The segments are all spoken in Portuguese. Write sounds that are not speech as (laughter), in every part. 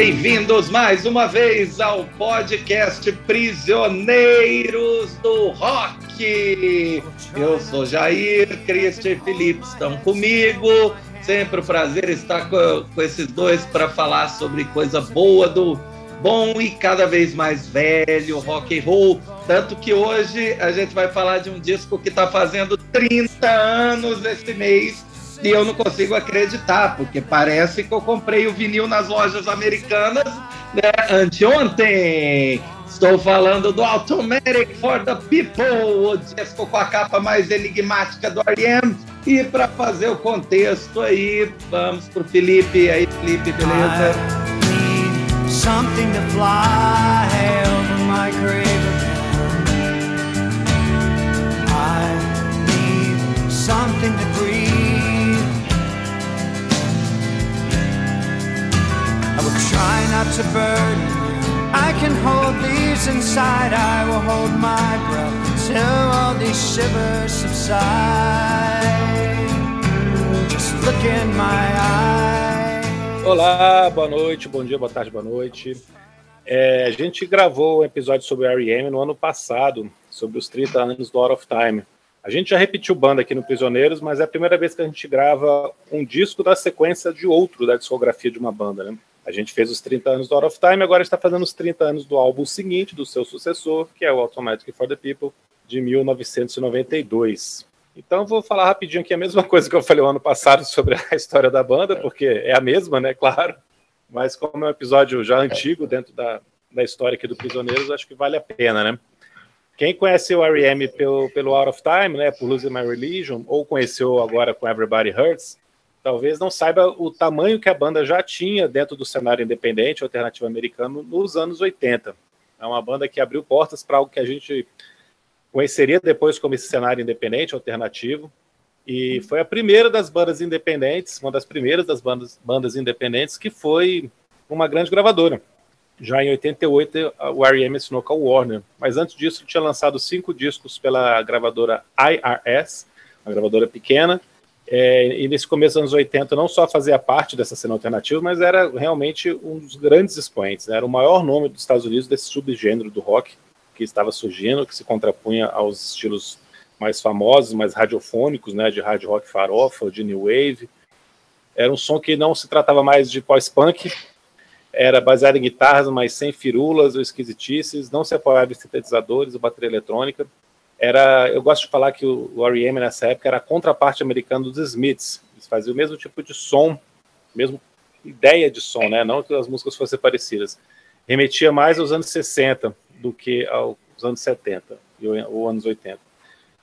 bem-vindos mais uma vez ao podcast Prisioneiros do Rock. Eu sou Jair, Cristian e Felipe estão comigo. Sempre um prazer estar com, com esses dois para falar sobre coisa boa do bom e cada vez mais velho rock and roll. Tanto que hoje a gente vai falar de um disco que está fazendo 30 anos esse mês e eu não consigo acreditar, porque parece que eu comprei o vinil nas lojas americanas né, anteontem. Estou falando do Automatic for the People, o disco com a capa mais enigmática do R.E.M. E para fazer o contexto aí, vamos pro Felipe. Aí, Felipe, beleza? something to fly over my grave I need something to Try not to burn. I can hold these inside. I will hold my breath all these shivers subside. Just look in my eyes. Olá, boa noite, bom dia, boa tarde, boa noite. É, a gente gravou um episódio sobre R.E.M. no ano passado, sobre os 30 anos do Out of Time. A gente já repetiu banda aqui no Prisioneiros, mas é a primeira vez que a gente grava um disco da sequência de outro da discografia de uma banda, né? A gente fez os 30 anos do Out of Time, agora está fazendo os 30 anos do álbum seguinte, do seu sucessor, que é o Automatic for the People, de 1992. Então vou falar rapidinho aqui a mesma coisa que eu falei o ano passado sobre a história da banda, porque é a mesma, né, claro. Mas como é um episódio já antigo dentro da, da história aqui do Prisioneiros, acho que vale a pena, né? Quem conhece o R.E.M. pelo, pelo Out of Time, né, por Losing My Religion, ou conheceu agora com Everybody Hurts, talvez não saiba o tamanho que a banda já tinha dentro do cenário independente alternativo americano nos anos 80. É uma banda que abriu portas para algo que a gente conheceria depois como esse cenário independente alternativo. E foi a primeira das bandas independentes, uma das primeiras das bandas, bandas independentes que foi uma grande gravadora. Já em 88, o R.E.M. assinou com a Warner. Mas antes disso, tinha lançado cinco discos pela gravadora IRS, uma gravadora pequena, é, e nesse começo dos anos 80 não só fazia parte dessa cena alternativa, mas era realmente um dos grandes expoentes, né? era o maior nome dos Estados Unidos desse subgênero do rock que estava surgindo, que se contrapunha aos estilos mais famosos, mais radiofônicos, né, de hard rock farofa, de new wave. Era um som que não se tratava mais de pós-punk, era baseado em guitarras, mas sem firulas ou esquisitices, não se apoiava em sintetizadores ou bateria eletrônica, era, eu gosto de falar que o, o R.E.M. nessa época era a contraparte americana dos Smiths. Eles faziam o mesmo tipo de som, mesmo ideia de som, né? Não que as músicas fossem parecidas. Remetia mais aos anos 60 do que aos anos 70 ou anos 80.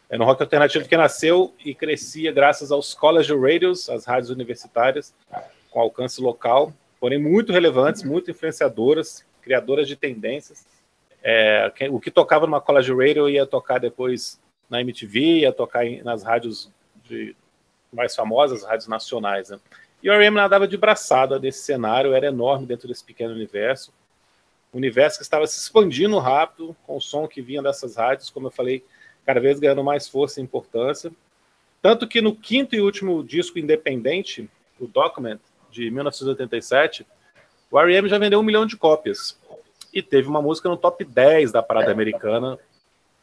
É no rock alternativo que nasceu e crescia graças aos college radios, as rádios universitárias, com alcance local, porém muito relevantes, muito influenciadoras, criadoras de tendências é, o que tocava numa college radio ia tocar depois na MTV, ia tocar em, nas rádios de, mais famosas, rádios nacionais. Né? E o R.E.M. nadava de braçada desse cenário, era enorme dentro desse pequeno universo. Um universo que estava se expandindo rápido, com o som que vinha dessas rádios, como eu falei, cada vez ganhando mais força e importância. Tanto que no quinto e último disco independente, o Document, de 1987, o R.E.M. já vendeu um milhão de cópias e teve uma música no top 10 da parada americana,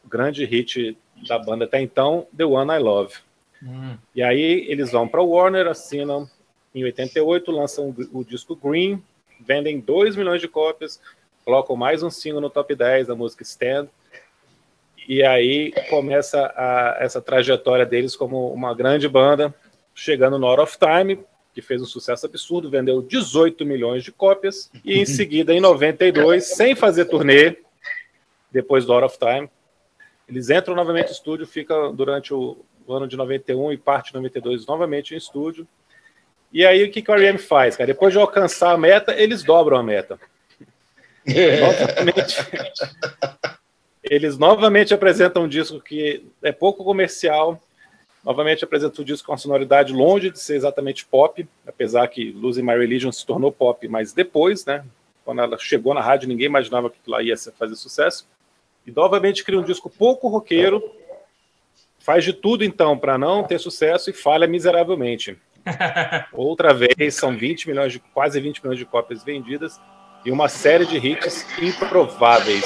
grande hit da banda até então, The One I Love. Hum. E aí eles vão para Warner, assinam em 88, lançam o disco Green, vendem 2 milhões de cópias, colocam mais um single no top 10 da música Stand, e aí começa a, essa trajetória deles como uma grande banda, chegando no Out of Time, que fez um sucesso absurdo, vendeu 18 milhões de cópias, e em (laughs) seguida, em 92, sem fazer turnê, depois do Out of Time, eles entram novamente no estúdio, fica durante o, ano de 91 e parte de 92 novamente em estúdio. E aí o que, que o R.E.M. faz, cara? Depois de alcançar a meta, eles dobram a meta. (laughs) novamente, eles novamente apresentam um disco que é pouco comercial, Novamente apresenta o disco com uma sonoridade longe de ser exatamente pop, apesar que Losing My Religion se tornou pop, mas depois, né? Quando ela chegou na rádio, ninguém imaginava que ela ia fazer sucesso. E novamente cria um disco pouco roqueiro, faz de tudo então para não ter sucesso e falha miseravelmente. (laughs) Outra vez, são 20 milhões de, quase 20 milhões de cópias vendidas, e uma série de hits improváveis.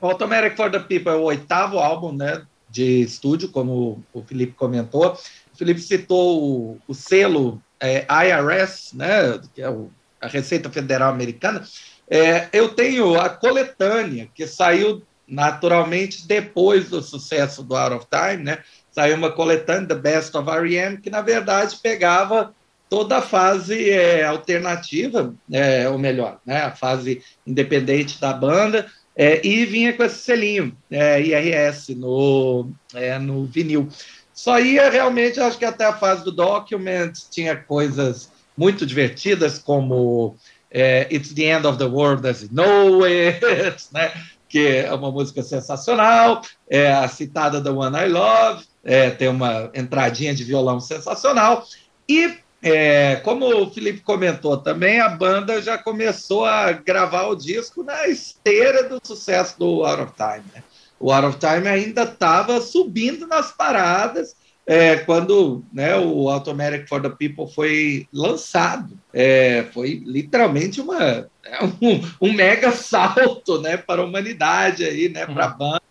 Automatic for the People é o oitavo álbum né, de estúdio, como o Felipe comentou. O Felipe citou o, o selo é, IRS, né, que é o, a Receita Federal Americana. É, eu tenho a coletânea, que saiu naturalmente depois do sucesso do Out of Time, né? Saiu uma coletânea, The Best of R.E.M., que na verdade pegava toda a fase é, alternativa, é, ou melhor, né, a fase independente da banda, é, e vinha com esse selinho é, IRS no, é, no vinil. Só ia realmente, acho que até a fase do Document tinha coisas muito divertidas, como é, It's the End of the World as You Know It, (laughs) né? que é uma música sensacional, é a citada da One I Love, é, tem uma entradinha de violão sensacional, e é, como o Felipe comentou também, a banda já começou a gravar o disco na esteira do sucesso do Out of Time. Né? O Out of Time ainda estava subindo nas paradas é, quando né, o Automatic for the People foi lançado. É, foi literalmente uma, (laughs) um, um, mega salto né, para a humanidade, aí, né, para a uhum. banda.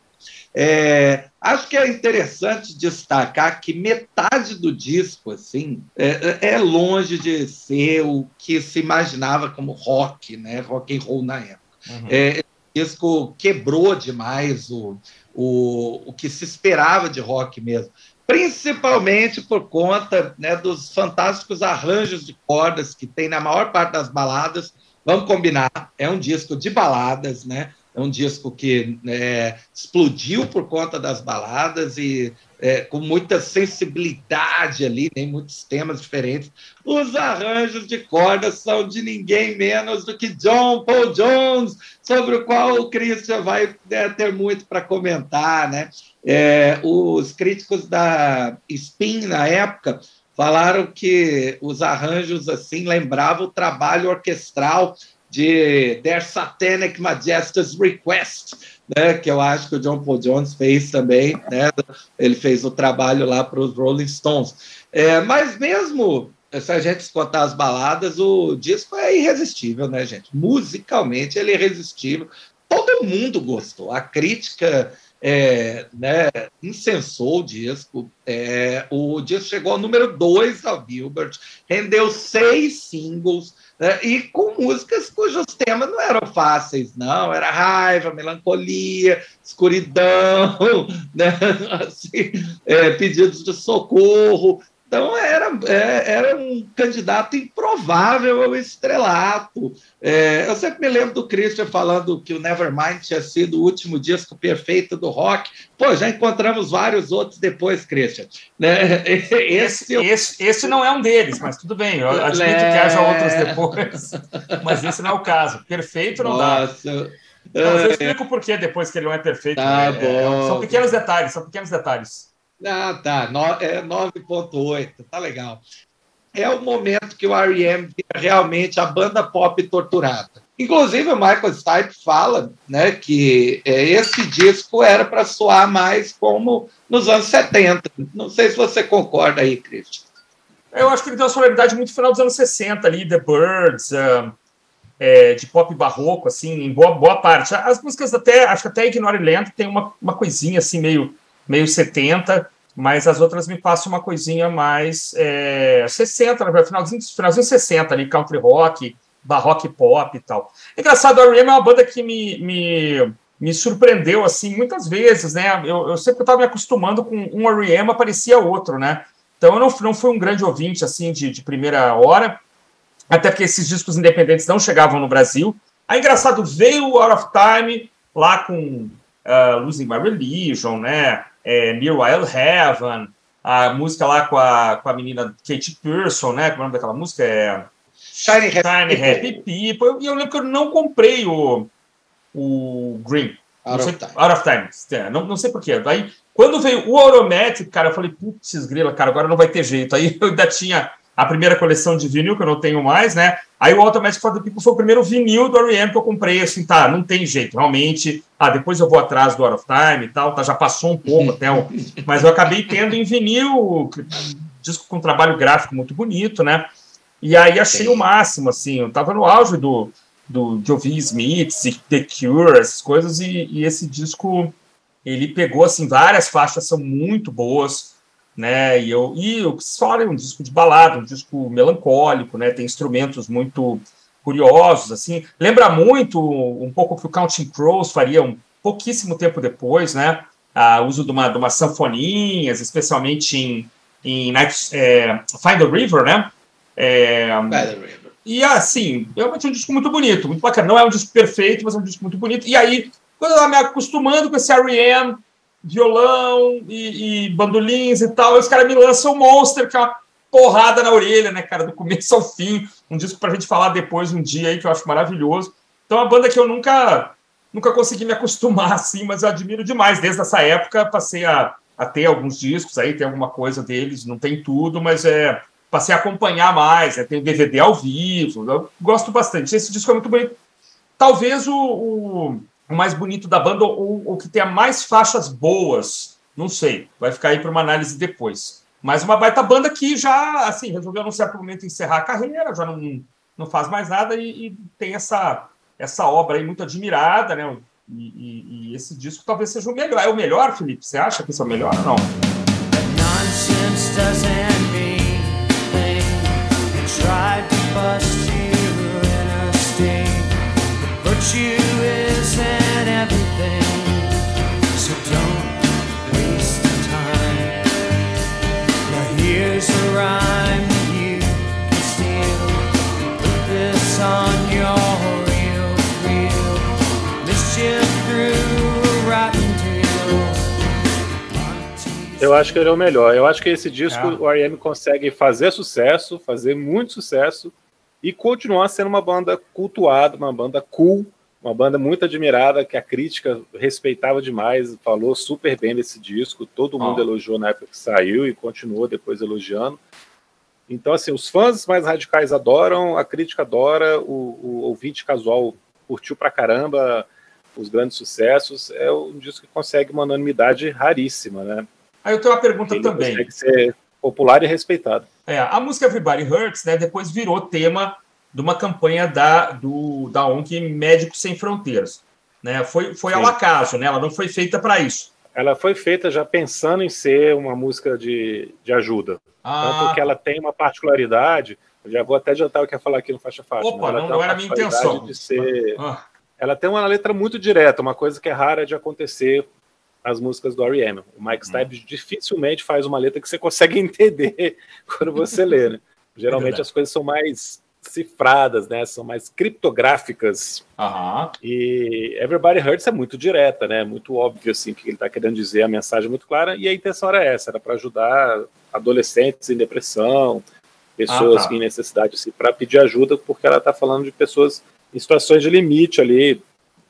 É, acho que é interessante destacar que metade do disco assim é, é, longe de ser o que se imaginava como rock, né, rock and roll na época. Uhum. É, o disco quebrou demais o, o, o que se esperava de rock mesmo principalmente por conta né, dos fantásticos arranjos de cordas que tem na maior parte das baladas. Vamos combinar, é um disco de baladas, né? É um disco que é, explodiu por conta das baladas e é, com muita sensibilidade ali, tem muitos temas diferentes. Os arranjos de cordas são de ninguém menos do que John Paul Jones, sobre o qual o Christian vai é, ter muito para comentar. Né? É, os críticos da Spin, na época, falaram que os arranjos assim lembravam o trabalho orquestral de Their Satanic Majesty's Request, né, que eu acho que o John Paul Jones fez também, né, ele fez o trabalho lá para os Rolling Stones. É, mas mesmo se a gente escutar as baladas, o disco é irresistível, né, gente? Musicalmente ele é irresistível. Todo mundo gostou. A crítica é, né, incensou o disco. É, o disco chegou ao número 2 da Billboard, rendeu seis singles né? e com músicas cujos temas não eram fáceis, não. Era raiva, melancolia, escuridão, (laughs) né? assim, é, pedidos de socorro. Então, era, é, era um candidato improvável ao estrelato. É, eu sempre me lembro do Christian falando que o Nevermind tinha sido o último disco perfeito do rock. Pô, já encontramos vários outros depois, Christian. Né? (laughs) Esse, esse, esse, esse, não é um deles, mas tudo bem. Eu admito é... que haja outros depois, (laughs) mas esse não é o caso. Perfeito não Nossa. dá. Então, eu explico por que depois que ele não é perfeito. Tá né? É, são pequenos detalhes, são pequenos detalhes. Ah, tá. No, é 9.8, tá legal. É o momento que o R.E.M. vira realmente a banda pop torturada. Inclusive, o Michael Stipe fala né, que é, esse disco era para soar mais como nos anos 70. Não sei se você concorda aí, Christian. Eu acho que ele tem uma sonoridade muito final dos anos 60 ali, The Birds, uh, é, de pop barroco, assim, em boa, boa parte. As músicas até, acho que até Ignore Lento tem uma, uma coisinha assim meio meio 70, mas as outras me passam uma coisinha mais é, 60, né, finalzinho, finalzinho 60 ali, country rock, barroque pop e tal. Engraçado, a R.E.M. é uma banda que me, me, me surpreendeu, assim, muitas vezes, né? Eu, eu sempre estava me acostumando com um R.E.M. aparecia outro, né? Então eu não, não fui um grande ouvinte, assim, de, de primeira hora, até porque esses discos independentes não chegavam no Brasil. Aí, engraçado, veio o Out of Time, lá com uh, Losing My Religion, né? É, Near Wild Heaven, a música lá com a, com a menina Kate Pearson, né? Como é o nome daquela música? É Shiny Happy, Shiny Happy People. E eu lembro que eu não comprei o, o Green. Out, sei, of, time. out of Time. É, não, não sei porquê. Aí, quando veio o Automatic, cara, eu falei, putz, grila, cara, agora não vai ter jeito. Aí eu ainda tinha a primeira coleção de vinil, que eu não tenho mais, né? Aí o Automatic for the People foi o primeiro vinil do R.E.M. que eu comprei, assim, tá, não tem jeito, realmente. Ah, depois eu vou atrás do Out of Time e tal, tá, já passou um pouco (laughs) até, o... mas eu acabei tendo em vinil, disco com trabalho gráfico muito bonito, né? E aí achei Sim. o máximo, assim, eu tava no auge do, do, de ouvir Smiths, The Cure, essas coisas, e, e esse disco, ele pegou, assim, várias faixas são muito boas, né? E eu e o que fala é um disco de balada, um disco melancólico, né? Tem instrumentos muito curiosos, assim. Lembra muito um pouco que o Counting Crows faria um pouquíssimo tempo depois, né? O uso de uma, de uma sanfoninhas, especialmente em, em Night, é, Find the River, né? É, Find the River. E assim, realmente é um disco muito bonito, muito bacana. Não é um disco perfeito, mas é um disco muito bonito. E aí, quando eu estava me acostumando com esse R.E.M., violão e, e bandolins e tal. E os caras me lançam o Monster, que é uma porrada na orelha, né, cara, do começo ao fim. Um disco pra gente falar depois um dia aí que eu acho maravilhoso. Então, é uma banda que eu nunca nunca consegui me acostumar (laughs) assim, mas eu admiro demais. Desde essa época, passei a, a ter alguns discos aí, tem alguma coisa deles, não tem tudo, mas é passei a acompanhar mais, né, tem DVD ao vivo, eu gosto bastante. Esse disco é muito bonito. Talvez o, o o mais bonito da banda ou o que tenha mais faixas boas. Não sei, vai ficar aí para uma análise depois. Mas uma baita banda que já, assim, resolveu num certo momento encerrar a carreira, já não, não faz mais nada e, e tem essa, essa obra aí muito admirada, né? E, e, e, esse disco talvez seja o melhor. É o melhor, Felipe? Você acha que esse é o melhor ou não? you Eu acho que ele é o melhor. Eu acho que esse disco é. o R.E.M. consegue fazer sucesso, fazer muito sucesso e continuar sendo uma banda cultuada, uma banda cool, uma banda muito admirada, que a crítica respeitava demais, falou super bem desse disco, todo mundo oh. elogiou na época que saiu e continuou depois elogiando. Então, assim, os fãs mais radicais adoram, a crítica adora, o, o ouvinte casual curtiu pra caramba os grandes sucessos. É um disco que consegue uma unanimidade raríssima, né? Aí eu tenho uma pergunta Ele também. Consegue ser popular e respeitado. É, a música Everybody Hurts, né, depois virou tema de uma campanha da, do, da ONG Médicos Sem Fronteiras. Né? Foi, foi ao acaso, né? ela não foi feita para isso. Ela foi feita já pensando em ser uma música de, de ajuda. Ah. Tanto que ela tem uma particularidade, eu já vou até adiantar o que ia falar aqui no Faixa Faixa. Opa, não, não era a minha intenção. De ser... Ah. Ela tem uma letra muito direta, uma coisa que é rara de acontecer as músicas do R.E.M. O Mike hum. Stipe dificilmente faz uma letra que você consegue (laughs) entender quando você lê, né? Geralmente é as coisas são mais cifradas, né? São mais criptográficas. Uhum. E Everybody Hurts é muito direta, né? Muito óbvio assim que ele está querendo dizer, a mensagem é muito clara. E a intenção era essa, era para ajudar adolescentes em depressão, pessoas ah, tá. em necessidade, assim, para pedir ajuda, porque ela está falando de pessoas em situações de limite ali,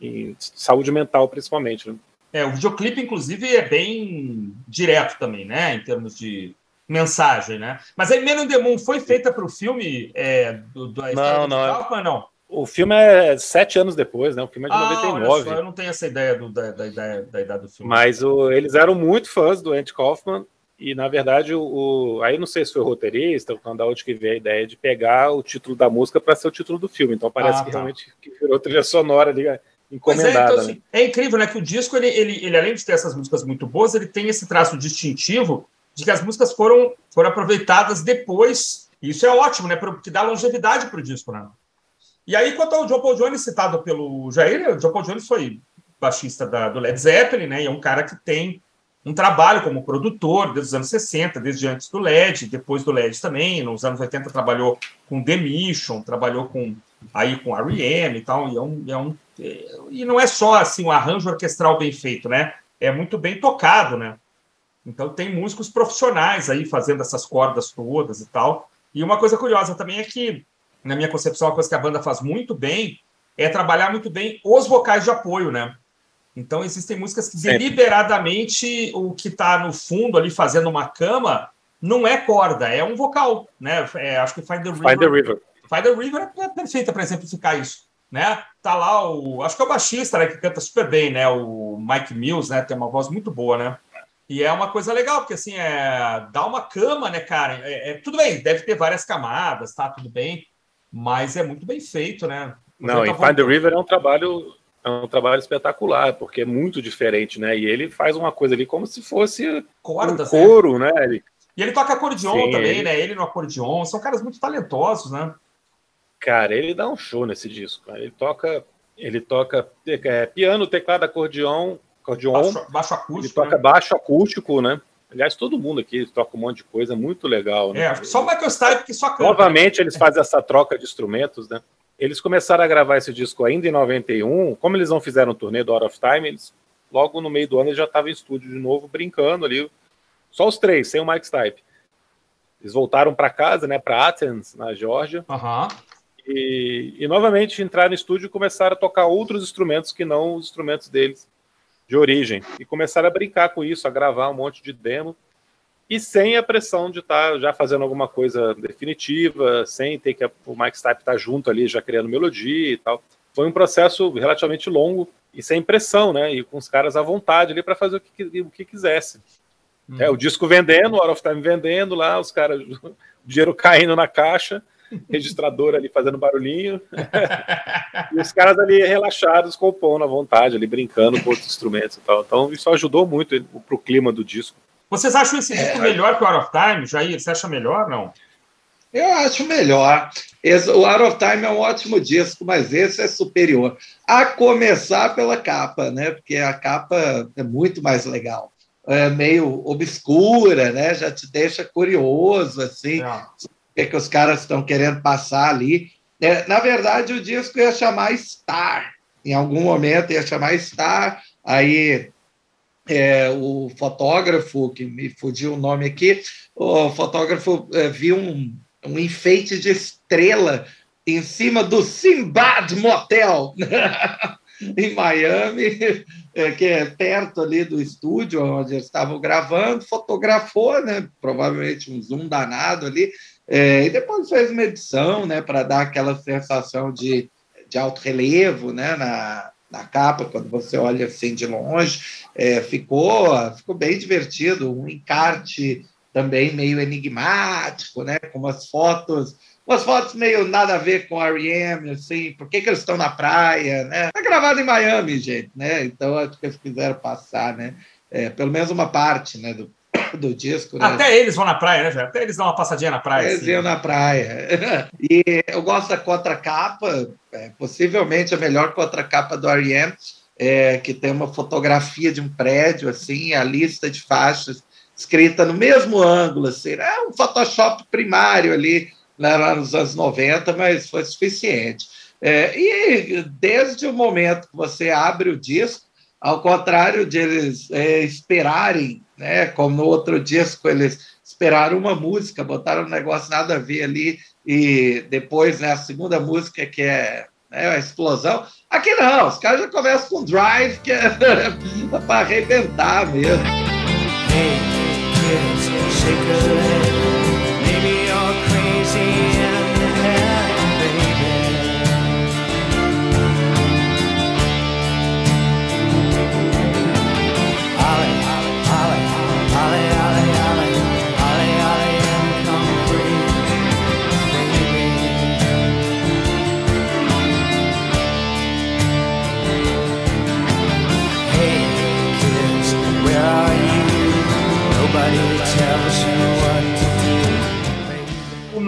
em saúde mental principalmente. Né? É, o videoclipe, inclusive, é bem direto também, né? Em termos de mensagem, né? Mas aí Men on the Moon foi feita para o filme é, do, do não, não, é- Kaufman, não? O filme é sete anos depois, né? O filme é de ah, 99. Só, eu não tenho essa ideia do, da, da, da, da idade do filme. Mas o, eles eram muito fãs do Andy Kaufman e, na verdade, o, o, aí não sei se foi o roteirista ou onde que veio a ideia de pegar o título da música para ser o título do filme. Então parece ah, que tá. realmente que virou trilha sonora ali encomendada. É, então, assim, né? é, incrível, né? Que o disco, ele, ele, ele, além de ter essas músicas muito boas, ele tem esse traço distintivo de que as músicas foram, foram aproveitadas depois. E isso é ótimo, né? Porque dá longevidade para o disco, né? E aí, quanto ao John Paul Jones, citado pelo Jair, o John Paul Jones foi baixista da, do Led Zeppelin, né? E é um cara que tem um trabalho como produtor desde os anos 60, desde antes do LED, depois do LED também. Nos anos 80 trabalhou com The Mission, trabalhou com aí com R.E.M. e tal. E, é um, é um, e não é só assim um arranjo orquestral bem feito, né? É muito bem tocado, né? Então tem músicos profissionais aí fazendo essas cordas todas e tal. E uma coisa curiosa também é que na minha concepção, uma coisa que a banda faz muito bem é trabalhar muito bem os vocais de apoio, né? Então existem músicas que Sempre. deliberadamente o que está no fundo ali fazendo uma cama não é corda, é um vocal, né? É, acho que Find the River. Find the River. Find the River é perfeita para exemplificar isso, né? Tá lá o, acho que é o baixista, né, que canta super bem, né? O Mike Mills, né? Tem uma voz muito boa, né? E é uma coisa legal, porque assim, é, dá uma cama, né, cara? É, é, tudo bem, deve ter várias camadas, tá? Tudo bem, mas é muito bem feito, né? Não, tá Find the River é um trabalho é um trabalho espetacular, porque é muito diferente, né? E ele faz uma coisa ali como se fosse Cordas, um né? coro, né? né? Ele... E ele toca acordeon Sim, também, ele... né? Ele no acordeon, são caras muito talentosos, né? Cara, ele dá um show nesse disco. Ele toca, ele toca é, piano, teclado, acordeon, acordeon, baixo, baixo acústico. Ele toca né? baixo acústico, né? Aliás, todo mundo aqui toca um monte de coisa, muito legal. Né? É, só o Michael Stipe que só canta. Novamente, eles fazem essa troca de instrumentos, né? Eles começaram a gravar esse disco ainda em 91. Como eles não fizeram o turnê do Out of Time, eles, logo no meio do ano eles já estavam em estúdio de novo, brincando ali. Só os três, sem o Mike Stipe. Eles voltaram para casa, né, para Athens, na Geórgia. Uhum. E, e, novamente entraram no estúdio e começaram a tocar outros instrumentos que não os instrumentos deles de origem. E começaram a brincar com isso, a gravar um monte de demo. E sem a pressão de estar tá já fazendo alguma coisa definitiva, sem ter que o Mike Stipe estar tá junto ali, já criando melodia e tal. Foi um processo relativamente longo e sem pressão, né? E com os caras à vontade ali para fazer o que, o que quisesse. Hum. É, o disco vendendo, o Out of Time vendendo lá, os caras, (laughs) o dinheiro caindo na caixa (laughs) registrador ali fazendo barulhinho. (laughs) e os caras ali relaxados, compondo à vontade, ali brincando com outros instrumentos e tal. Então isso ajudou muito pro clima do disco. Vocês acham esse disco é, melhor que o Out of Time, Jair? Você acha melhor, não? Eu acho melhor. Esse, o Out of Time é um ótimo disco, mas esse é superior. A começar pela capa, né? Porque a capa é muito mais legal. É meio obscura, né? Já te deixa curioso, assim. É que, que os caras estão querendo passar ali. É, na verdade, o disco ia chamar Star. Em algum momento ia chamar Star. Aí é, o fotógrafo, que me fugiu o nome aqui, o fotógrafo é, viu um, um enfeite de estrela em cima do Simbad Motel (laughs) em Miami, é, que é perto ali do estúdio onde eles estavam gravando, fotografou, né, provavelmente um zoom danado ali, é, e depois fez uma edição, né, para dar aquela sensação de, de alto relevo, né, na, na capa, quando você olha assim de longe. É, ficou, ficou bem divertido, um encarte também meio enigmático, né, com umas fotos umas fotos meio nada a ver com a R.E.M., assim, por que, que eles estão na praia, né? Tá gravado em Miami, gente, né? Então acho que eles quiseram passar, né? É, pelo menos uma parte, né, do, do disco. Né? Até eles vão na praia, né, velho? Até eles dão uma passadinha na praia. Eles assim. iam na praia. (laughs) E eu gosto da contracapa, é, possivelmente a melhor contracapa do R.E.M., é, que tem uma fotografia de um prédio, assim, a lista de faixas escrita no mesmo ângulo, assim, é um Photoshop primário ali, né, lá nos anos 90, mas foi suficiente. É, e desde o momento que você abre o disco, ao contrário de eles é, esperarem, né, como no outro disco eles esperaram uma música, botaram um negócio nada a ver ali, e depois né, a segunda música que é né, a explosão. Aqui não, os caras já começam com drive, que é (laughs) para arrebentar mesmo. Hey, kids,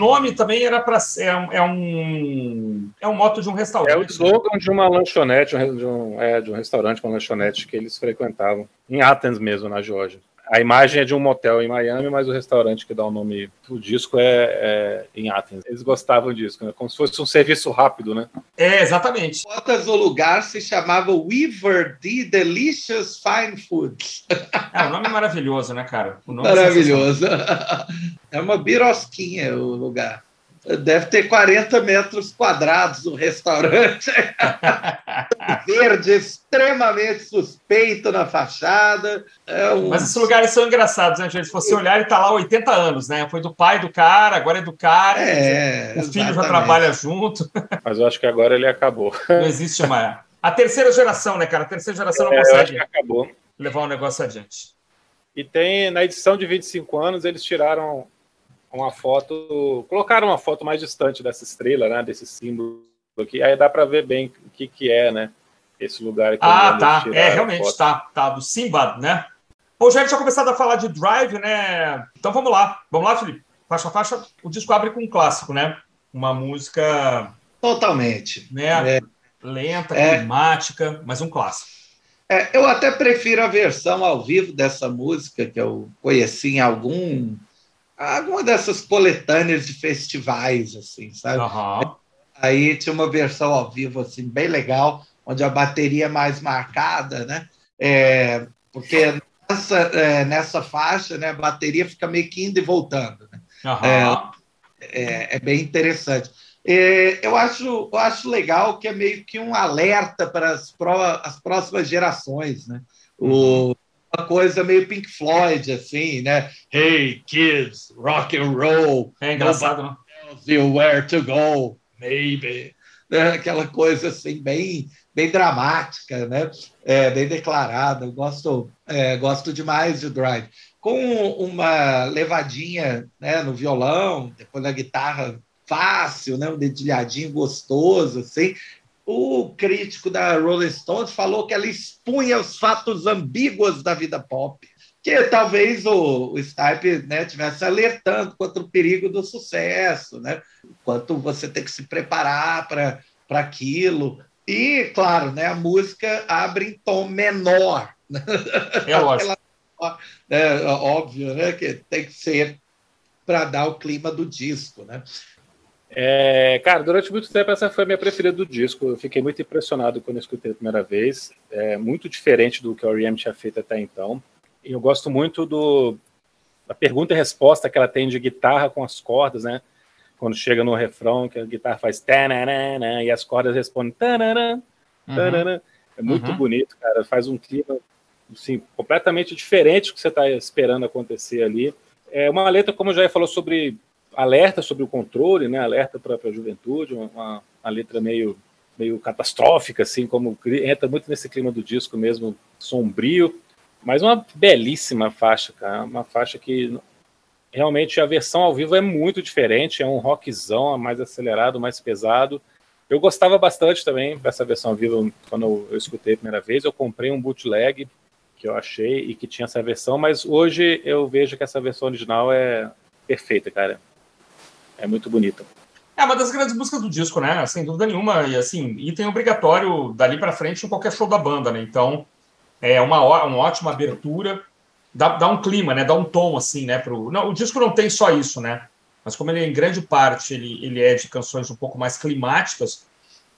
nome também era para é, um, é um é um moto de um restaurante. É o slogan de uma lanchonete, de um, é, de um restaurante, uma lanchonete que eles frequentavam em Athens mesmo, na Geórgia. A imagem é de um motel em Miami, mas o restaurante que dá o nome do disco é, é em Athens. Eles gostavam disso, né? como se fosse um serviço rápido, né? É, exatamente. Botas o lugar se chamava Weaver the Delicious Fine Foods. (laughs) É, o nome é maravilhoso, né, cara? maravilhoso. É, (laughs) é uma birosquinha o lugar. Deve ter 40 metros quadrados o restaurante. (laughs) Verde extremamente suspeito na fachada. É um... Mas esses lugares são engraçados, né, gente? Se você olhar, ele está lá há 80 anos, né? Foi do pai do cara, agora é do cara. É, o filho já trabalha junto. Mas eu acho que agora ele acabou. Não existe mais. A terceira geração, né, cara? A terceira geração não é, consegue levar o um negócio adiante. E tem, na edição de 25 anos, eles tiraram uma foto, colocaram uma foto mais distante dessa estrela, né, desse símbolo aqui, aí dá para ver bem o que, que é, né, esse lugar aqui. Ah, tá, é, realmente, tá, tá, do Simbad, né. Bom, já tinha começado a falar de Drive, né, então vamos lá, vamos lá, Felipe, faixa a faixa, o disco abre com um clássico, né, uma música... Totalmente. Né, é. lenta, é. climática, mas um clássico. É, eu até prefiro a versão ao vivo dessa música, que eu conheci em algum alguma dessas coletâneas de festivais, assim, sabe? Uhum. Aí tinha uma versão ao vivo, assim, bem legal, onde a bateria é mais marcada, né? É, porque nessa, é, nessa faixa, né, a bateria fica meio que indo e voltando. Né? Uhum. É, é, bem interessante. É, eu, acho, eu acho legal que é meio que um alerta para as, pró, as próximas gerações, né? O, uhum uma coisa meio Pink Floyd, assim, né? Hey, kids, rock and roll. É engraçado, né? You where to go, maybe. Né? Aquela coisa assim, bem, bem dramática, né? É, bem declarada. Eu gosto, é, gosto demais de Drive. Com uma levadinha né, no violão, depois na guitarra fácil, né? um dedilhadinho gostoso, assim o crítico da Rolling Stones falou que ela expunha os fatos ambíguos da vida pop, que talvez o, o Stipe né, tivesse alertando contra o perigo do sucesso, né? quanto você tem que se preparar para aquilo. E, claro, né, a música abre em tom menor. É lógico. (laughs) é, óbvio né, que tem que ser para dar o clima do disco. Né? É, cara, durante muito tempo essa foi a minha preferida do disco. Eu fiquei muito impressionado quando eu escutei a primeira vez. É muito diferente do que o R.E.M. tinha feito até então. E eu gosto muito do da pergunta e resposta que ela tem de guitarra com as cordas, né? Quando chega no refrão, que a guitarra faz tanana, e as cordas respondem tanana, tanana. Uhum. É muito uhum. bonito, cara. Faz um clima assim, completamente diferente do que você está esperando acontecer ali. É uma letra, como já falou, sobre alerta sobre o controle, né? Alerta para a juventude, uma, uma, letra meio meio catastrófica, assim, como entra muito nesse clima do disco mesmo, sombrio, mas uma belíssima faixa, cara, uma faixa que realmente a versão ao vivo é muito diferente, é um rockzão mais acelerado, mais pesado. Eu gostava bastante também dessa versão ao vivo quando eu escutei a primeira vez. Eu comprei um bootleg que eu achei e que tinha essa versão, mas hoje eu vejo que essa versão original é perfeita, cara é muito bonita. É uma das grandes músicas do disco, né? Sem dúvida nenhuma. E assim, item obrigatório dali para frente em qualquer show da banda, né? Então, é uma, uma ótima abertura. Dá, dá um clima, né? Dá um tom, assim, né? Pro... Não, o disco não tem só isso, né? Mas como ele, em grande parte, ele, ele é de canções um pouco mais climáticas,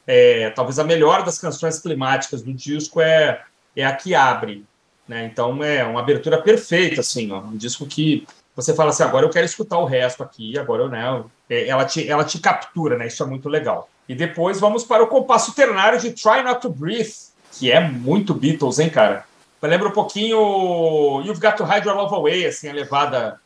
é, talvez a melhor das canções climáticas do disco é, é a que abre. Né? Então, é uma abertura perfeita, assim, ó. Um disco que você fala assim, agora eu quero escutar o resto aqui, agora eu, né, é, ela te, ela te captura, né, isso é muito legal. E depois vamos para o compasso ternário de Try Not to Breathe, que é muito Beatles, hein, cara? Lembra um pouquinho You've Got to Hide Your Love Away, assim, a levada,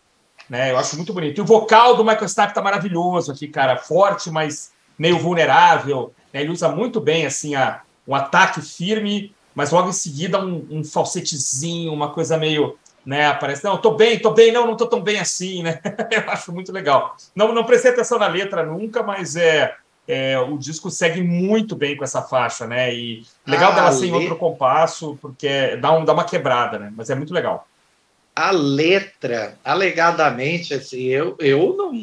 né, eu acho muito bonito. E o vocal do Michael Stipe tá maravilhoso aqui, cara, forte, mas meio vulnerável, né, ele usa muito bem, assim, a, um ataque firme, mas logo em seguida um, um falsetezinho, uma coisa meio né? Aparece, não, tô bem, tô bem, não, não tô tão bem assim, né? (laughs) Eu acho muito legal. Não, não prestei atenção na letra nunca, mas é, é, o disco segue muito bem com essa faixa, né? E legal ah, dela ser em outro compasso, porque dá, um, dá uma quebrada, né? Mas é muito legal. A letra, alegadamente, assim, eu, eu não,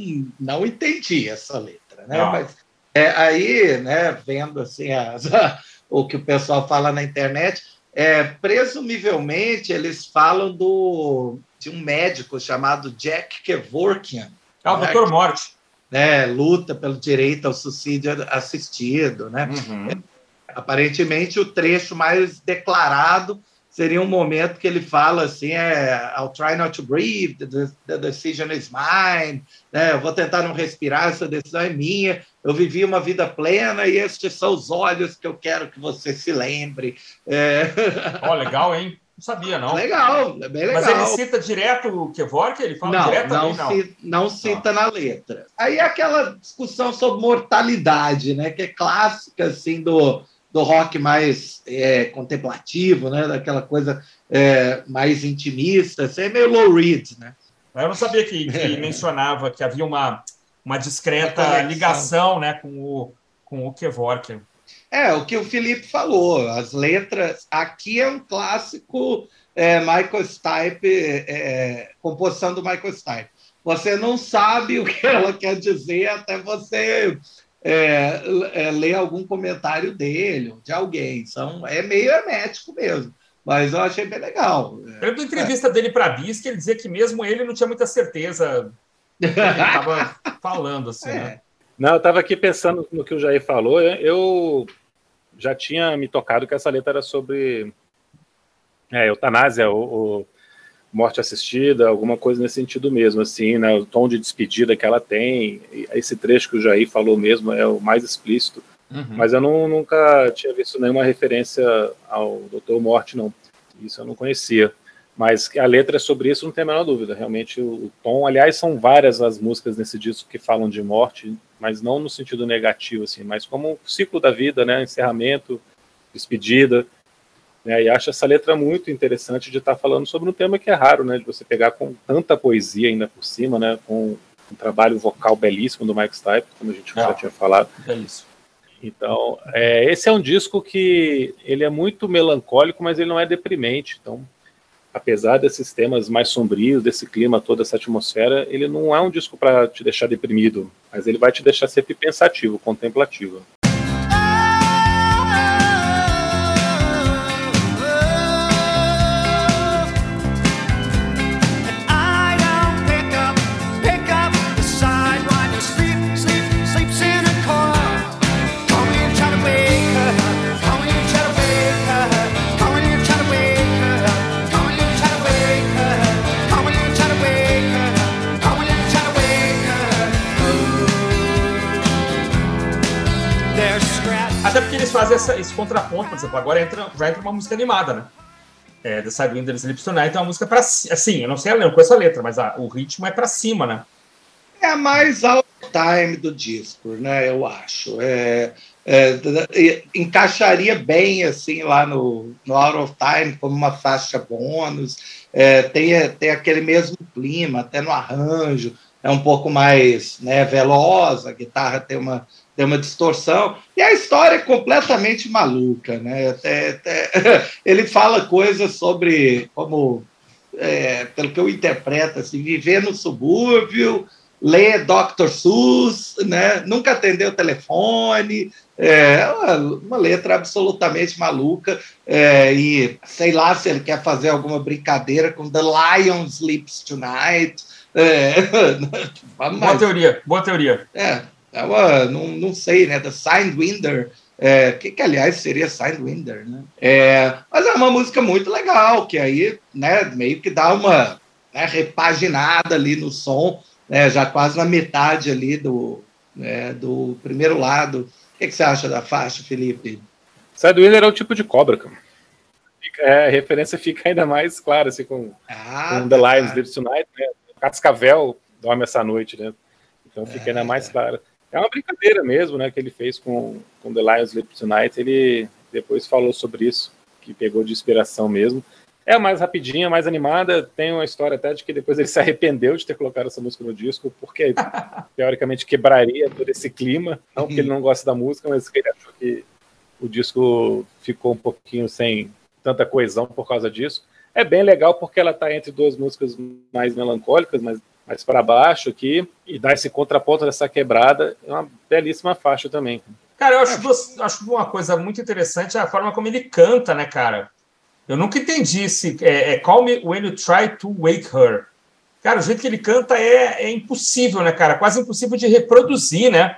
não entendi essa letra, né? Não. Mas é, aí, né, vendo assim as, (laughs) o que o pessoal fala na internet, é, presumivelmente, eles falam do, de um médico chamado Jack Kevorkian. É o né? Doutor Morte. Né, luta pelo direito ao suicídio assistido. Né? Uhum. É, aparentemente, o trecho mais declarado seria um momento que ele fala assim, é, I'll try not to breathe, the, the decision is mine, né? eu vou tentar não respirar, essa decisão é minha, eu vivi uma vida plena e estes são os olhos que eu quero que você se lembre. É... Oh, legal, hein? Não sabia, não. Legal, é bem legal. Mas ele cita direto o Kevork? Ele fala não, direto não, não. Cita, não cita na letra. Aí é aquela discussão sobre mortalidade, né? Que é clássica, assim, do do rock mais é, contemplativo, né? Daquela coisa é, mais intimista, assim, é meio low read, né? Eu não sabia que, que mencionava que havia uma, uma discreta ligação né, com o, com o Kevork. É, o que o Felipe falou, as letras, aqui é um clássico é, Michael Stipe, é, é, composição do Michael Stipe. Você não sabe o que ela quer dizer até você é, é, ler algum comentário dele, de alguém. São, é meio hermético mesmo. Mas eu achei bem legal. Pela entrevista é. dele para a Bis, ele dizia que mesmo ele não tinha muita certeza do que ele estava (laughs) falando. Assim, é. né? Não, eu estava aqui pensando no que o Jair falou. Eu já tinha me tocado que essa letra era sobre é, eutanásia, o morte assistida, alguma coisa nesse sentido mesmo, assim, né, o tom de despedida que ela tem, esse trecho que o Jair falou mesmo é o mais explícito, uhum. mas eu não, nunca tinha visto nenhuma referência ao Doutor Morte, não, isso eu não conhecia, mas a letra é sobre isso, não tem a menor dúvida, realmente o, o tom, aliás, são várias as músicas nesse disco que falam de morte, mas não no sentido negativo, assim, mas como o ciclo da vida, né, encerramento, despedida, né, e acho essa letra muito interessante de estar tá falando sobre um tema que é raro, né, de você pegar com tanta poesia ainda por cima, né, com um trabalho vocal belíssimo do Mike Stipe, como a gente é, já tinha falado. Belíssimo. Então, é, esse é um disco que ele é muito melancólico, mas ele não é deprimente. Então, apesar desses temas mais sombrios, desse clima, toda essa atmosfera, ele não é um disco para te deixar deprimido, mas ele vai te deixar sempre pensativo, contemplativo. Fazem essa, esse contraponto, por exemplo, agora entra, já entra uma música animada, né? É, The Sidewinder Sleeps Tonight é uma música para assim, eu não sei com essa letra, mas a, o ritmo é para cima, né? É a mais out time do disco, né? Eu acho. É, é, encaixaria bem assim lá no, no Out of Time como uma faixa bônus. É, tem, tem aquele mesmo clima, até no arranjo, é um pouco mais né, veloz, a guitarra tem uma tem uma distorção. E a história é completamente maluca, né? Até, até, (laughs) ele fala coisas sobre como, é, pelo que eu interpreto, assim, viver no subúrbio, ler Dr. Seuss, né? nunca atender o telefone, é uma, uma letra absolutamente maluca, é, e sei lá se ele quer fazer alguma brincadeira com The Lion Sleeps Tonight. É, (laughs) boa teoria, boa teoria. É, é uma, não, não sei, né? The Sidewinder, é, que, que aliás seria Sidewinder, né? É, mas é uma música muito legal, que aí, né, meio que dá uma né, repaginada ali no som, né, já quase na metade ali do, né, do primeiro lado. O que, que você acha da faixa, Felipe? Sidewinder é o tipo de cobra, cara. É, a referência fica ainda mais clara, assim, com, ah, com The tá. Lions Lives Tonight, né? Cascavel dorme essa noite, né? Então fica ainda mais é. clara. É uma brincadeira mesmo, né, que ele fez com, com The Lions Sleep Tonight. Ele depois falou sobre isso, que pegou de inspiração mesmo. É mais rapidinha, mais animada. Tem uma história até de que depois ele (laughs) se arrependeu de ter colocado essa música no disco, porque teoricamente quebraria todo esse clima. Não porque ele não gosta da música, mas ele achou que o disco ficou um pouquinho sem tanta coesão por causa disso. É bem legal porque ela está entre duas músicas mais melancólicas, mas mais para baixo aqui e dá esse contraponto dessa quebrada. É uma belíssima faixa também. Cara, eu acho, acho uma coisa muito interessante a forma como ele canta, né, cara? Eu nunca entendi se é, é Call Me When You Try to Wake Her. Cara, o jeito que ele canta é, é impossível, né, cara? Quase impossível de reproduzir, né?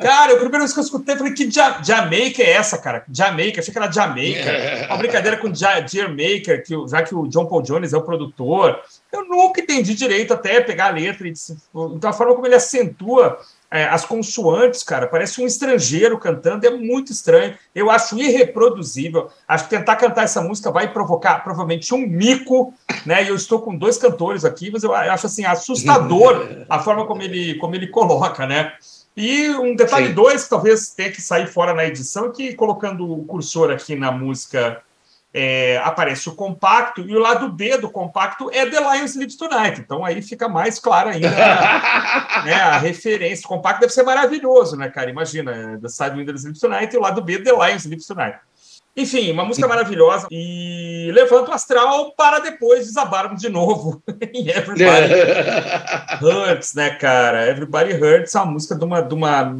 Cara, a primeira vez que eu escutei, eu falei, que ja Jamaica é essa, cara? Jamaica, achei que era Jamaica. Uma brincadeira com ja Maker, que, já que o John Paul Jones é o produtor. Eu nunca entendi direito até pegar a letra. E, então, a forma como ele acentua é, as consoantes, cara, parece um estrangeiro cantando, é muito estranho. Eu acho irreproduzível. Acho que tentar cantar essa música vai provocar provavelmente um mico, né? E eu estou com dois cantores aqui, mas eu acho assim assustador (laughs) a forma como ele, como ele coloca, né? E um detalhe Sim. dois, que talvez tenha que sair fora na edição, que colocando o cursor aqui na música é, aparece o compacto, e o lado B do compacto é The Lion Sleeps Tonight. Então aí fica mais claro ainda (laughs) né, a referência. O compacto deve ser maravilhoso, né, cara? Imagina, The Side Window Sleeps Tonight e o lado B The Lion Sleeps Tonight. Enfim, uma música maravilhosa e levanta o astral para depois desabarmos de novo (laughs) em Everybody (laughs) Hurts, né, cara? Everybody Hurts é uma música de uma, de uma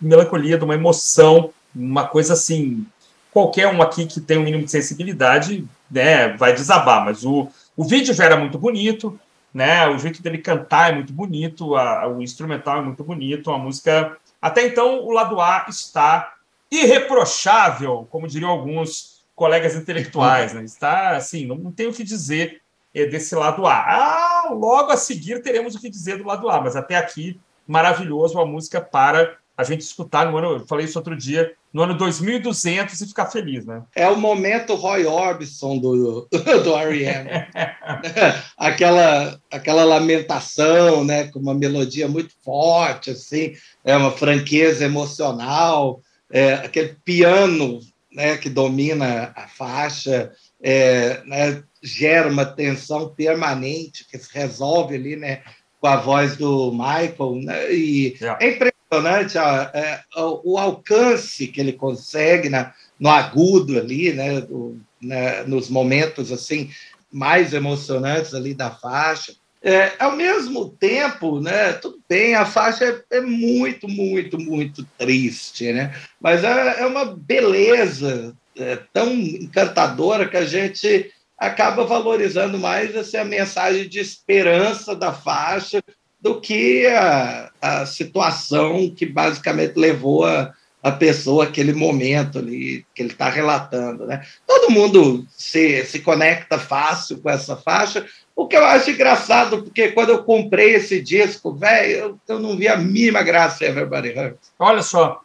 melancolia, de uma emoção, uma coisa assim. Qualquer um aqui que tem um mínimo de sensibilidade né, vai desabar, mas o, o vídeo já era muito bonito, né? O jeito dele cantar é muito bonito, a, o instrumental é muito bonito, a música. Até então, o lado A está irreprochável, como diriam alguns colegas intelectuais. Né? Está assim, não, tem o que dizer é, desse lado A. Ah, logo a seguir teremos o que dizer do lado A, mas até aqui, maravilhoso a música para a gente escutar no ano, eu falei isso outro dia, no ano 2200 e ficar feliz, né? É o momento Roy Orbison do, (laughs) do R.E.M. (laughs) aquela, aquela lamentação, né, com uma melodia muito forte, assim, é uma franqueza emocional, é, aquele piano né, que domina a faixa, é, né, gera uma tensão permanente que se resolve ali né, com a voz do Michael. Né, e yeah. é impressionante a, é, o alcance que ele consegue na, no agudo ali, né, do, né, nos momentos assim mais emocionantes ali da faixa. É, ao mesmo tempo, né, tudo bem, a faixa é, é muito, muito, muito triste, né? mas é, é uma beleza é, tão encantadora que a gente acaba valorizando mais essa mensagem de esperança da faixa do que a, a situação que basicamente levou a, a pessoa aquele momento ali que ele está relatando. Né? Todo mundo se, se conecta fácil com essa faixa, o que eu acho engraçado, porque quando eu comprei esse disco, velho, eu, eu não vi a mínima graça em Everybody Hurts. Olha só.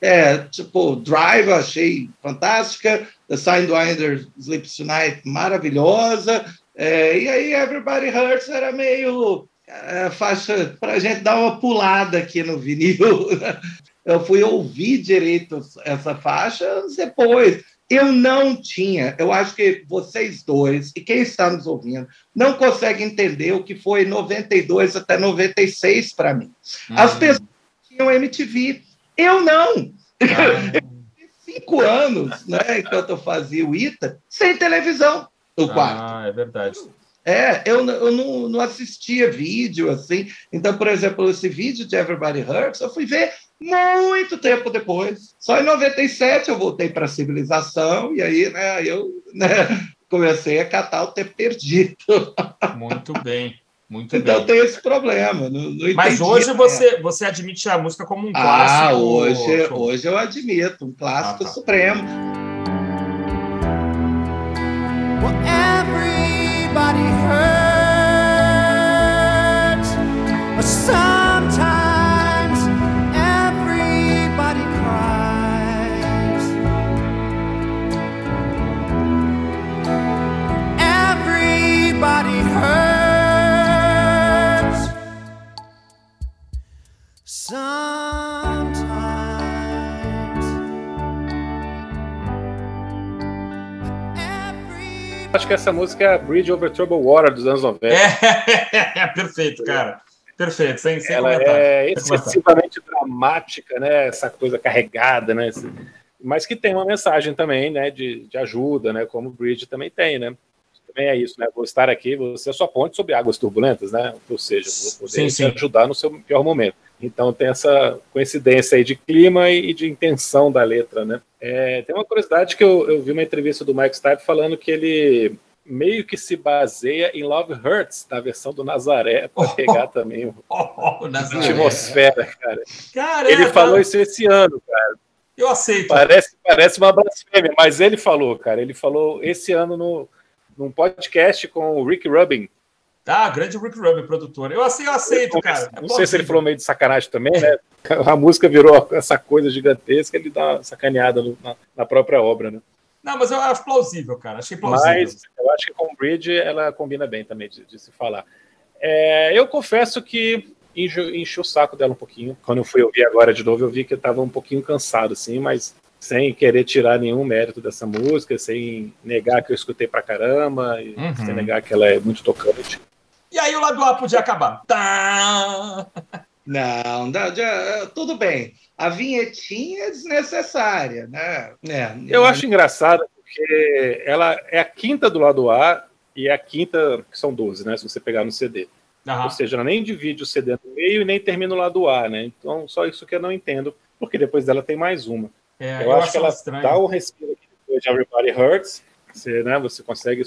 É, tipo, Drive eu achei fantástica, The Sidewinder Sleeps Tonight maravilhosa, é, e aí Everybody Hurts era meio é, faixa para a gente dar uma pulada aqui no vinil. Eu fui ouvir direito essa faixa anos depois. Eu não tinha, eu acho que vocês dois e quem está nos ouvindo não consegue entender o que foi 92 até 96 para mim. Uhum. As pessoas tinham MTV, eu não. Ah. (laughs) cinco anos, né, enquanto eu fazia o ITA, sem televisão no quarto. Ah, é verdade. É, eu, eu não, não assistia vídeo assim. Então, por exemplo, esse vídeo de Everybody Hurts, eu fui ver muito tempo depois. Só em 97 eu voltei para a civilização e aí né, eu né, (laughs) comecei a catar o tempo perdido. (laughs) Muito bem. Muito então bem. tem esse problema. Não, não Mas hoje você, você admite a música como um ah, clássico? Ah, hoje, hoje eu admito, um clássico ah, tá. supremo. Well, everybody hurts, but sometimes everybody cries. Everybody hurts. Some Acho que essa música é a Bridge Over Troubled Water dos anos 90. É, (laughs) é perfeito, cara. Perfeito, sem, sem Ela comentar. é excessivamente dramática, né? Essa coisa carregada, né? Mas que tem uma mensagem também, né? De, de ajuda, né? Como o Bridge também tem, né? Também é isso, né? Vou estar aqui, você é sua ponte sobre águas turbulentas, né? Ou seja, vou poder sim, sim. te ajudar no seu pior momento. Então tem essa coincidência aí de clima e de intenção da letra, né? É, tem uma curiosidade que eu, eu, vi uma entrevista do Mike Stipe falando que ele meio que se baseia em Love Hurts, da versão do Nazaré, para oh, pegar (laughs) também oh, oh, a atmosfera, cara. Caramba. Ele falou isso esse ano, cara. Eu aceito. Parece, parece uma blasfêmia, mas ele falou, cara. Ele falou esse ano no, num podcast com o Rick Rubin. Ah, grande Rick Rubin, produtor. Eu, assim, eu aceito, cara. Não sei se ele falou meio de sacanagem também, né? (laughs) A música virou essa coisa gigantesca, ele dá uma sacaneada na, na própria obra, né? Não, mas eu acho plausível, cara. Achei plausível. Mas eu acho que com Bridge ela combina bem também de, de se falar. É, eu confesso que enchi o saco dela um pouquinho. Quando eu fui ouvir agora de novo, eu vi que eu estava um pouquinho cansado, assim, mas sem querer tirar nenhum mérito dessa música, sem negar que eu escutei pra caramba, uhum. sem negar que ela é muito tocante. E aí o lado A podia acabar. Tá. Não, não já, tudo bem. A vinhetinha é desnecessária, né? É, eu acho engraçado porque ela é a quinta do lado A e é a quinta, que são 12, né? Se você pegar no CD. Uhum. Ou seja, ela nem divide o CD no meio e nem termina o lado A, né? Então, só isso que eu não entendo, porque depois dela tem mais uma. É, eu, eu, acho, acho que ela estranho. dá um respiro aqui depois de Everybody Hurts. Você, né, você consegue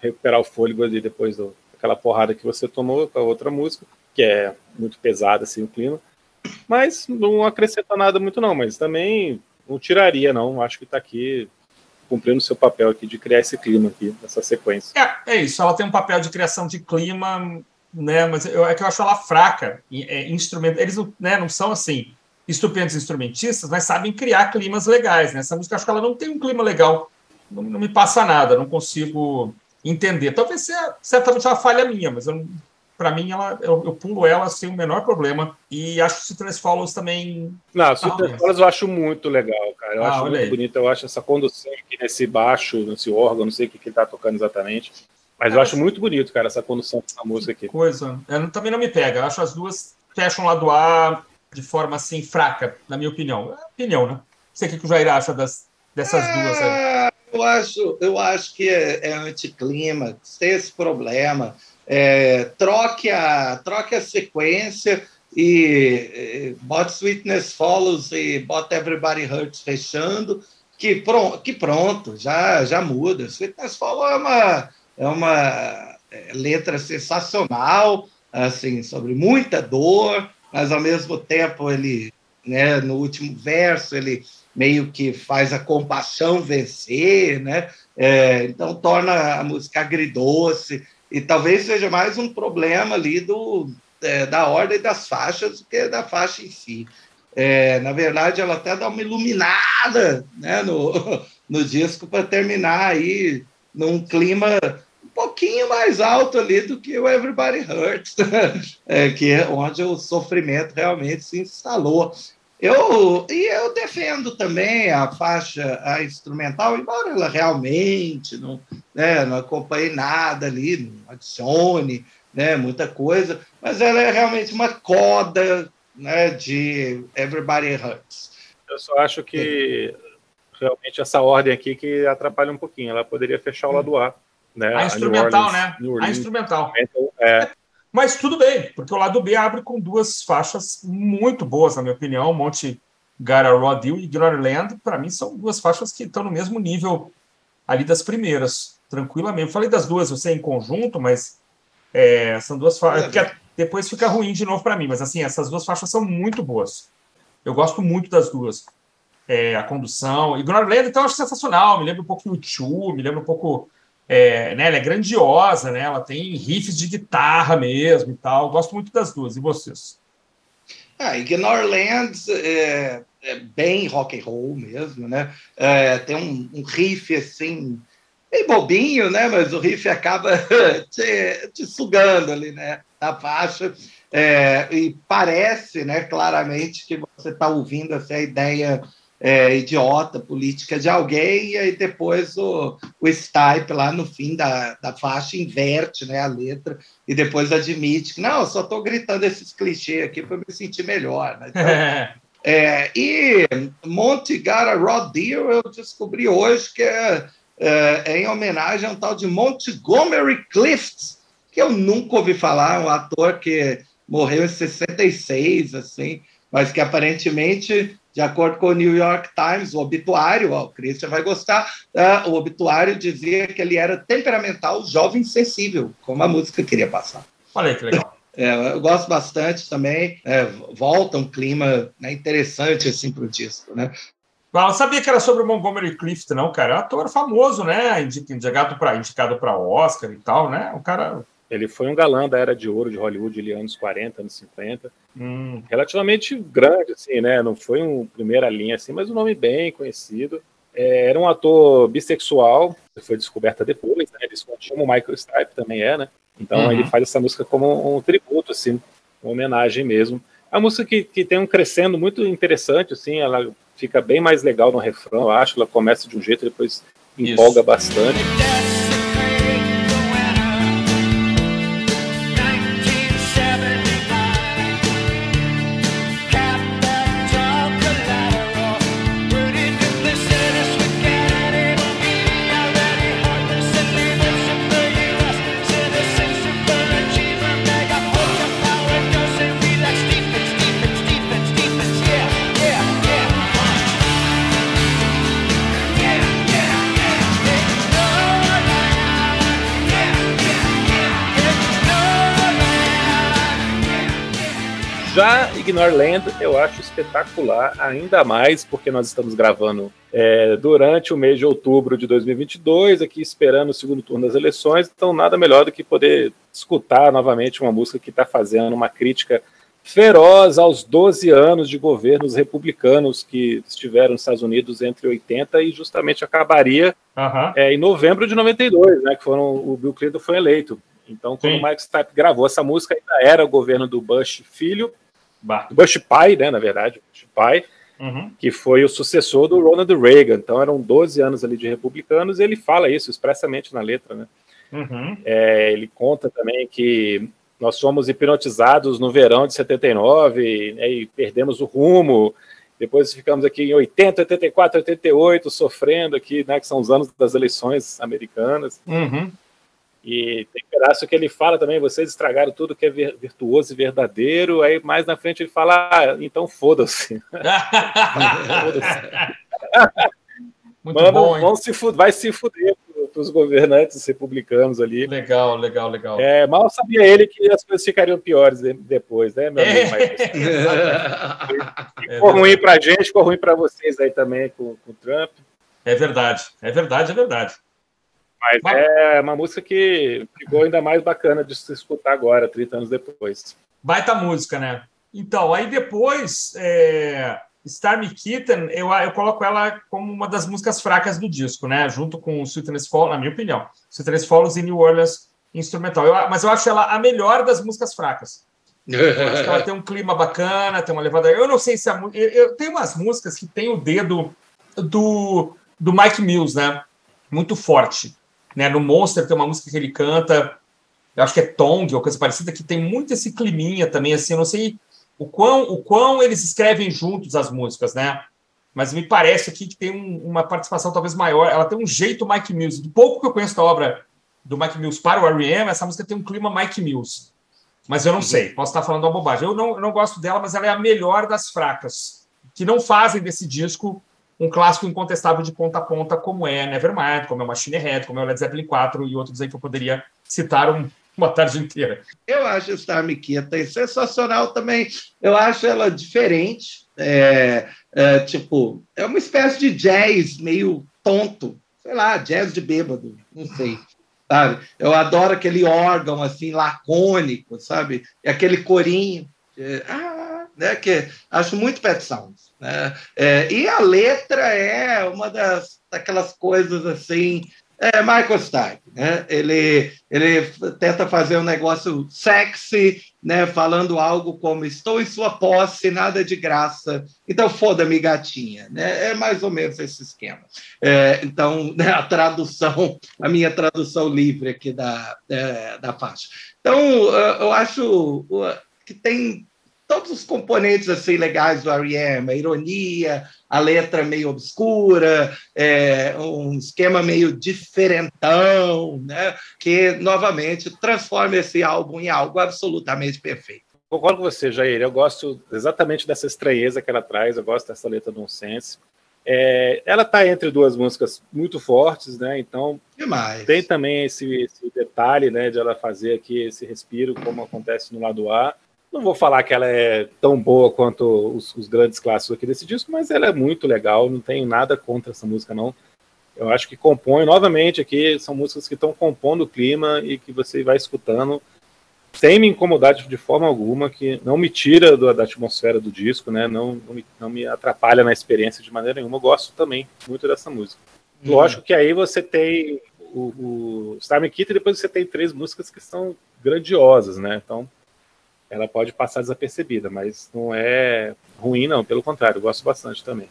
recuperar o fôlego ali depois daquela porrada que você tomou com a outra música, que é muito pesada assim o clima. Mas não acrescenta nada muito não, mas também não tiraria não, acho que está aqui cumprindo seu papel aqui de criar esse clima aqui, essa sequência. É, é isso, ela tem um papel de criação de clima, né, mas eu, é que eu acho ela fraca, é, instrumento, eles não, né, não são assim, estupendos instrumentistas, mas sabem criar climas legais, né, essa música acho que ela não tem um clima legal, não, não me passa nada, não consigo entender, talvez seja certamente uma falha minha, mas para mim, ela, eu, eu, pulo ela sem o menor problema. E acho que Citrus Follows também. Não, Citrus Follows eu acho muito legal, cara. Eu ah, acho muito aí. bonito. Eu acho essa condução aqui nesse baixo, nesse órgão, não sei o que, que ele tá tocando exatamente. Mas é, eu acho muito bonito, cara, essa condução dessa música aqui. Coisa. Eu, também não me pega. Eu acho as duas fecham lado A de forma assim fraca, na minha opinião. É opinião, né? Não sei o que o Jair acha das, dessas é... duas aí. Eu acho, eu acho que é, é anticlímax, tem esse problema é, troque, a, troque a sequência e, e bote Sweetness Follows e bota Everybody Hurts fechando, que pronto, que pronto já, já muda. Sweetness Follows é uma, é uma é, letra sensacional, assim, sobre muita dor, mas ao mesmo tempo ele, né, no último verso, ele meio que faz a compaixão vencer, né? É, então torna a música agridoce. E talvez seja mais um problema ali do, é, da ordem das faixas do que da faixa em si. É, na verdade, ela até dá uma iluminada né, no, (laughs) no disco para terminar aí num clima um pouquinho mais alto ali do que o Everybody Hurts, (laughs) é, que é onde o sofrimento realmente se instalou. Eu, e eu defendo também a faixa a instrumental, embora ela realmente não, né, não acompanhe nada ali, não adicione né, muita coisa, mas ela é realmente uma coda né, de Everybody Hurts. Eu só acho que realmente essa ordem aqui que atrapalha um pouquinho. Ela poderia fechar o lado A. Né? A instrumental, a né? Orleans, a instrumental. É, mas tudo bem, porque o lado B abre com duas faixas muito boas, na minha opinião. Monte Gara Rodil e Ignorland, para mim, são duas faixas que estão no mesmo nível ali das primeiras, tranquilamente. Eu falei das duas, você em conjunto, mas é, são duas faixas. É, depois fica ruim de novo para mim, mas assim, essas duas faixas são muito boas. Eu gosto muito das duas. É, a condução. Ignorland, então, eu acho sensacional. Me lembra um pouco do Chu, me lembra um pouco é, né, ela é grandiosa, né? Ela tem riffs de guitarra mesmo e tal. Gosto muito das duas. E vocês? Ah, Ignorland é, é bem rock and roll mesmo, né? É, tem um, um, riff assim bem bobinho, né? Mas o riff acaba (laughs) te, te sugando ali, né? Na faixa. É, e parece, né, claramente que você está ouvindo essa ideia é, idiota política de alguém, e aí depois o, o Stipe, lá no fim da, da faixa, inverte né, a letra e depois admite que não, eu só estou gritando esses clichês aqui para me sentir melhor. Né? Então, (laughs) é, e Monte Gara Rod Deer eu descobri hoje que é, é, é, em homenagem a um tal de Montgomery Clift, que eu nunca ouvi falar, um ator que morreu em 66, assim, mas que aparentemente, de acordo com o New York Times, o obituário, ó, o Christian vai gostar, uh, o obituário dizia que ele era temperamental, jovem sensível, como a música queria passar. Olha aí que legal. (laughs) É, eu gosto bastante também, é, volta um clima né, interessante assim para o disco, né? Eu não sabia que era sobre o Montgomery Clift, não, cara. É um ator famoso, né? Indicado para indicado para Oscar e tal, né? O cara. Ele foi um galã da era de ouro de Hollywood, ali, anos 40, anos 50. Hum. Relativamente grande, assim, né? Não foi um primeira linha, assim, mas um nome bem conhecido. É, era um ator bissexual, foi descoberta depois, né? Eles como o Michael Stipe também é, né? Então uhum. ele faz essa música como um tributo, assim, uma homenagem mesmo. É uma música que, que tem um crescendo muito interessante, assim, ela fica bem mais legal no refrão, eu acho. Ela começa de um jeito e depois empolga Isso. bastante. Já Ignore Land eu acho espetacular, ainda mais porque nós estamos gravando é, durante o mês de outubro de 2022, aqui esperando o segundo turno das eleições, então nada melhor do que poder escutar novamente uma música que está fazendo uma crítica feroz aos 12 anos de governos republicanos que estiveram nos Estados Unidos entre 80 e justamente acabaria uhum. é, em novembro de 92, né, que foram o Bill Clinton foi eleito. Então, quando Sim. o Mike Stipe gravou essa música, ainda era o governo do Bush filho, Bush pai, né, na verdade, Bush pai, uhum. que foi o sucessor do Ronald Reagan. Então eram 12 anos ali de republicanos e ele fala isso expressamente na letra, né? Uhum. É, ele conta também que nós fomos hipnotizados no verão de 79 né, e perdemos o rumo. Depois ficamos aqui em 80, 84, 88 sofrendo aqui, né, que são os anos das eleições americanas. Uhum. E tem pedaço que ele fala também, vocês estragaram tudo que é virtuoso e verdadeiro. Aí mais na frente ele fala, ah, então foda-se. (laughs) Muito Mano, bom, vão se vai se fuder para os governantes republicanos ali. Legal, legal, legal. É, mal sabia ele que as coisas ficariam piores depois, né, meu amigo? (laughs) É. ficou é ruim para a gente, ficou ruim para vocês aí também com, com o Trump. É verdade, é verdade, é verdade. Mas, é uma música que ficou ainda mais bacana de se escutar agora, 30 anos depois. Baita música, né? Então, aí depois, é... Stormy Kitten, eu, eu coloco ela como uma das músicas fracas do disco, né? Junto com Sweetness Falls, na minha opinião. Sweetness Falls e New Orleans instrumental. Eu, mas eu acho ela a melhor das músicas fracas. Eu acho que ela tem um clima bacana, tem uma levada. Eu não sei se a música. Eu, tenho umas músicas que tem o dedo do, do Mike Mills, né? Muito forte. Né? No Monster tem uma música que ele canta, eu acho que é Tong, ou coisa parecida, que tem muito esse climinha também, assim, eu não sei o quão, o quão eles escrevem juntos as músicas, né? Mas me parece aqui que tem um, uma participação talvez maior, ela tem um jeito Mike Mills. Do pouco que eu conheço da obra do Mike Mills para o R.E.M., essa música tem um clima Mike Mills. Mas eu não uhum. sei, posso estar falando uma bobagem. Eu não, eu não gosto dela, mas ela é a melhor das fracas, que não fazem desse disco um clássico incontestável de ponta a ponta, como é Nevermind, como é Machine Head, como é Led Zeppelin 4 e outros aí que eu poderia citar um, uma tarde inteira. Eu acho Star Mikita sensacional também. Eu acho ela diferente. É, é, tipo, é uma espécie de jazz meio tonto. Sei lá, jazz de bêbado, não sei. Sabe? Eu adoro aquele órgão assim, lacônico, sabe? E aquele corinho. É, ah, né? Que acho muito Pet Sounds. Né? É, e a letra é uma das daquelas coisas assim. É Michael Stipe, né? Ele, ele tenta fazer um negócio sexy, né? Falando algo como estou em sua posse, nada de graça. Então foda-me gatinha, né? É mais ou menos esse esquema. É, então né, a tradução, a minha tradução livre aqui da, é, da faixa. Então eu acho que tem todos os componentes assim legais do R.E.M., a ironia, a letra meio obscura, é, um esquema meio diferentão, né? que novamente transforma esse álbum em algo absolutamente perfeito. concordo com você, Jair. Eu gosto exatamente dessa estranheza que ela traz, eu gosto dessa letra nonsense. É, ela está entre duas músicas muito fortes, né? Então Demais. tem também esse, esse, detalhe, né, de ela fazer aqui esse respiro, como acontece no lado A. Não vou falar que ela é tão boa quanto os, os grandes clássicos aqui desse disco, mas ela é muito legal. Não tenho nada contra essa música, não. Eu acho que compõe novamente aqui. São músicas que estão compondo o clima e que você vai escutando sem me incomodar de, de forma alguma, que não me tira do, da atmosfera do disco, né? Não, não me, não, me, atrapalha na experiência de maneira nenhuma. Eu gosto também muito dessa música. Uhum. Lógico que aí você tem o, o Stormy Kit e depois você tem três músicas que são grandiosas, né? Então ela pode passar desapercebida, mas não é ruim, não. Pelo contrário, eu gosto bastante também.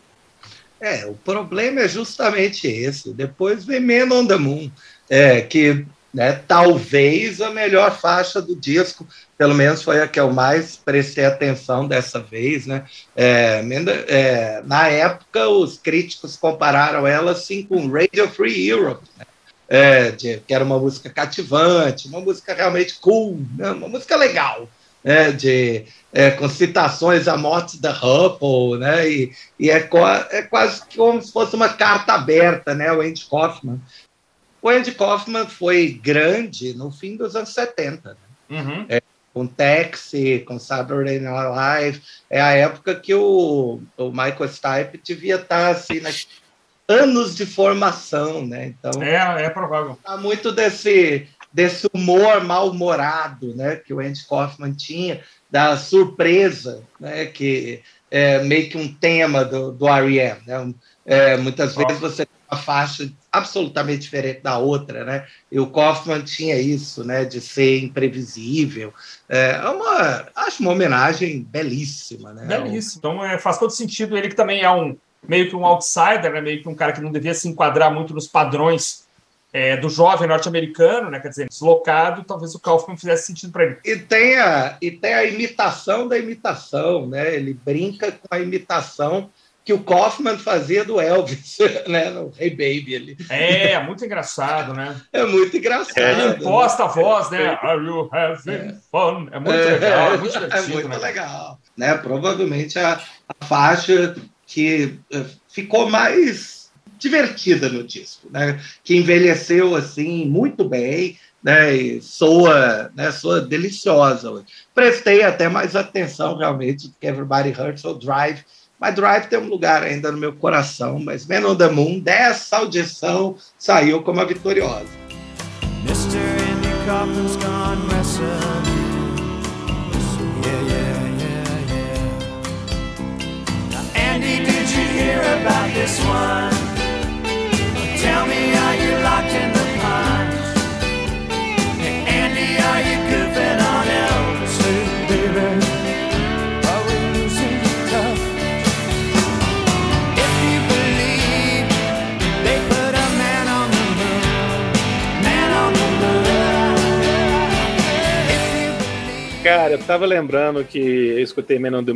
É, o problema é justamente esse. Depois vem Men on the Moon, é, que né? Talvez a melhor faixa do disco, pelo menos foi a que eu mais prestei atenção dessa vez. Né? É, é, na época, os críticos compararam ela assim, com Radio Free Europe, né? é, de, que era uma música cativante, uma música realmente cool, né? uma música legal. Né, de, é, com citações à morte da Hubble, né, e, e é, é, quase como se fosse uma carta aberta, né, o Andy Kaufman o Andy Kaufman foi grande no fim dos anos 70. Né? Uhum. É, com Taxi, com Saturday Night Live. É a época que o, o Michael Stipe devia estar assim, nas anos de formação, né? Então, é, é provável. Há muito desse, desse humor mal-humorado, né? Que o Andy Kaufman tinha, da surpresa, né? Que é meio que um tema do, do R.E.M., né? É, muitas vezes você tem uma faixa absolutamente diferente da outra, né? E o Kaufman tinha isso, né, de ser imprevisível. É, é uma, acho uma homenagem belíssima, né? Belíssimo. Então é, faz todo sentido. Ele que também é um meio que um outsider, né? Meio que um cara que não devia se enquadrar muito nos padrões é, do jovem norte-americano, né? Quer dizer, deslocado, talvez o Kaufman fizesse sentido para ele. E tem, a, e tem a imitação da imitação, né? Ele brinca com a imitação que o Kaufman fazia do Elvis, (laughs) né? No Hey Baby ali. É, muito engraçado, né? (laughs) É muito engraçado. Ele imposta né? a voz, né? Are you having é. fun? É muito é, legal, é muito (laughs) divertido. É muito né? legal. Né? Provavelmente a, a faixa que uh, ficou mais divertida no disco, né? Que envelheceu assim muito bem, né? E soa, né? Soa deliciosa. Prestei até mais atenção realmente do que Everybody Hurts or Drive mas Drive tem um lugar ainda no meu coração, mas Men on the Moon, dessa audição, saiu como a vitoriosa. Mr. Andy Kaufman's gone Andy, did you hear about this one? Cara, eu tava lembrando que eu escutei Men on the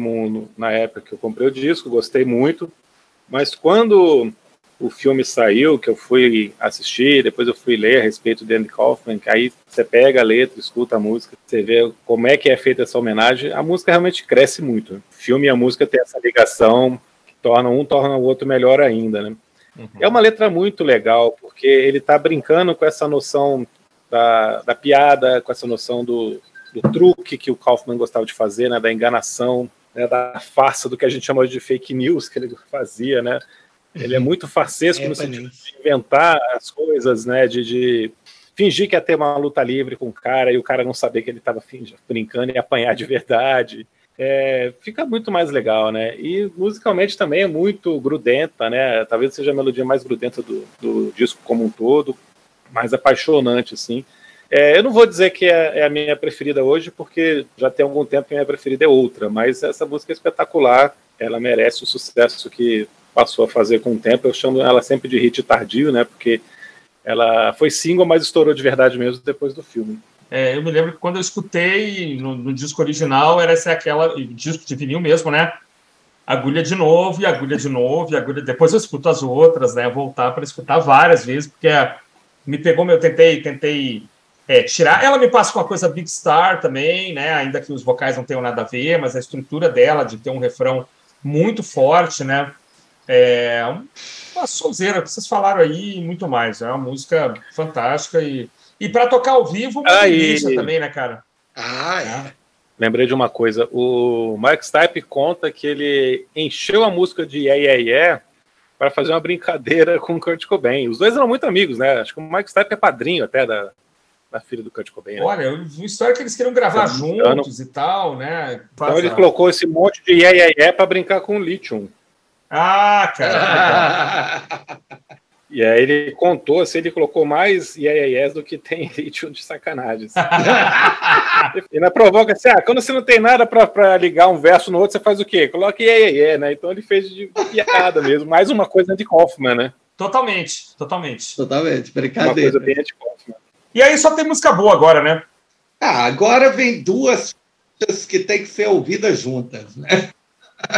na época que eu comprei o disco, gostei muito, mas quando o filme saiu, que eu fui assistir, depois eu fui ler a respeito de Andy Kaufman, que aí você pega a letra, escuta a música, você vê como é que é feita essa homenagem, a música realmente cresce muito. O filme e a música tem essa ligação que torna um, torna o outro melhor ainda, né? Uhum. É uma letra muito legal, porque ele está brincando com essa noção da, da piada, com essa noção do, do truque que o Kaufman gostava de fazer, né, da enganação, né, da farsa, do que a gente chama de fake news que ele fazia, né? Ele é muito farsesco é, no sentido de inventar as coisas, né, de, de, fingir que ia ter uma luta livre com o cara e o cara não saber que ele estava brincando e apanhar de verdade. É, fica muito mais legal, né? E musicalmente também é muito grudenta, né? Talvez seja a melodia mais grudenta do, do disco como um todo, mais apaixonante, assim. É, eu não vou dizer que é, é, a minha preferida hoje, porque já tem algum tempo que a minha preferida é outra, mas essa música é espetacular, ela merece o sucesso que passou a fazer com o tempo. Eu chamo ela sempre de hit tardio, né? Porque ela foi single, mas estourou de verdade mesmo depois do filme. É, eu me lembro que quando eu escutei no, no disco original, era essa aquela disco de vinil mesmo, né? Agulha de novo, e agulha de novo, e agulha. Depois eu escuto as outras, né? Voltar para escutar várias vezes, porque me pegou, eu tentei, tentei é, tirar. Ela me passa com uma coisa Big Star também, né? Ainda que os vocais não tenham nada a ver, mas a estrutura dela de ter um refrão muito forte, né? É uma sonzeira que vocês falaram aí e muito mais. É uma música fantástica e, e para tocar ao vivo, uma delícia também, né, cara? Ah, é. é. Lembrei de uma coisa. O Mike Stipe conta que ele encheu a música de Yeah Yeah Yeah para fazer uma brincadeira (laughs) com o Kurt Cobain. Os dois eram muito amigos, né? Acho que o Mike Stipe é padrinho até da, da filha do Kurt Cobain. Né? Olha, eu vi história que eles queriam gravar juntos e tal, né? Então ele colocou esse monte de yeah, yeah, yeah para brincar com o Lithium. Ah, cara. (laughs) e aí ele contou, assim, ele colocou mais yeah, yeah, yes do que tem (laughs) Lithium de sacanagem. Assim. (laughs) e na provoca assim, ah, quando você não tem nada para ligar um verso no outro, você faz o quê? Coloca yeah, yeah, yeah, né? Então ele fez de piada mesmo, mais uma coisa de Kaufman, né? Totalmente, totalmente. Totalmente, brincadeira. Uma coisa bem. E aí só tem música boa agora, né? Ah, agora vem duas que tem que ser ouvidas juntas, né?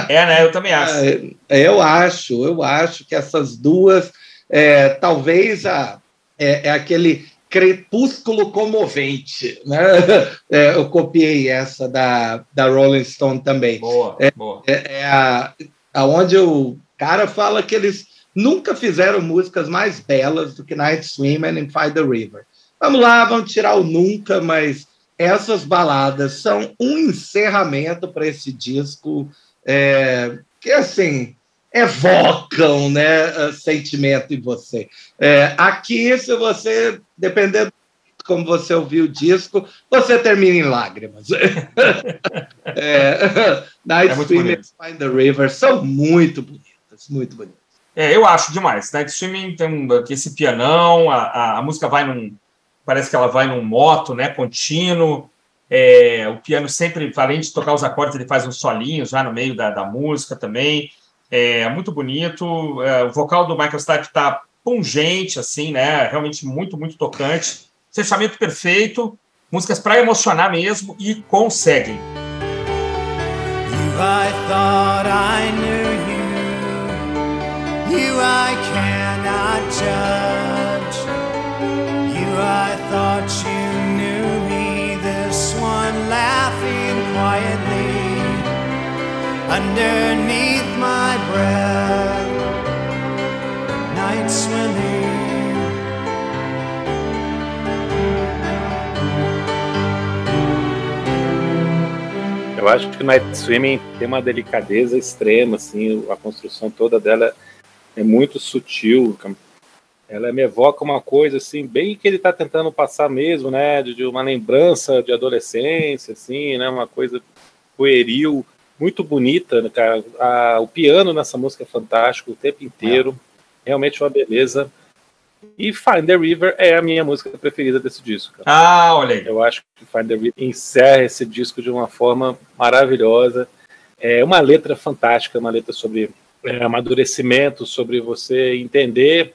É, né? Eu também acho. É, eu acho, eu acho que essas duas, é, talvez a, é, é, aquele crepúsculo comovente, né? (laughs) É, eu copiei essa da, da Rolling Stone também. Boa, é, boa. É, é a, aonde o cara fala que eles nunca fizeram músicas mais belas do que Night Swimmer e Find the River. Vamos lá, vamos tirar o nunca, mas essas baladas são um encerramento para esse disco é, que assim evocam né, sentimento em você. É, aqui, se você, dependendo de como você ouviu o disco, você termina em lágrimas. (laughs) é, (laughs) Night é Swimming Find the River são muito bonitas, muito bonitas. É, eu acho demais. Night Swimming tem esse pianão, a, a, a música vai num, parece que ela vai num moto, né, contínuo. É, o piano sempre, além de tocar os acordes, ele faz uns solinhos já no meio da, da música também. É muito bonito. É, o vocal do Michael Stipe está pungente, assim, né? Realmente muito, muito tocante. Fechamento perfeito. Músicas para emocionar mesmo e conseguem. You, I thought I knew you. You, I cannot judge. You, I thought you quietly underneath my breath, night swimming. Eu acho que Night Swimming tem uma delicadeza extrema, assim, a construção toda dela é muito sutil, ela me evoca uma coisa assim, bem que ele está tentando passar mesmo, né, de, de, uma lembrança de adolescência, assim, né, uma coisa pueril, muito bonita, né, cara. A, o piano nessa música é fantástico o tempo inteiro, é. realmente uma beleza. E Find the River é a minha música preferida desse disco. Cara. Ah, olha aí. Eu acho que Find the River encerra esse disco de uma forma maravilhosa. É uma letra fantástica, uma letra sobre é, amadurecimento, sobre você entender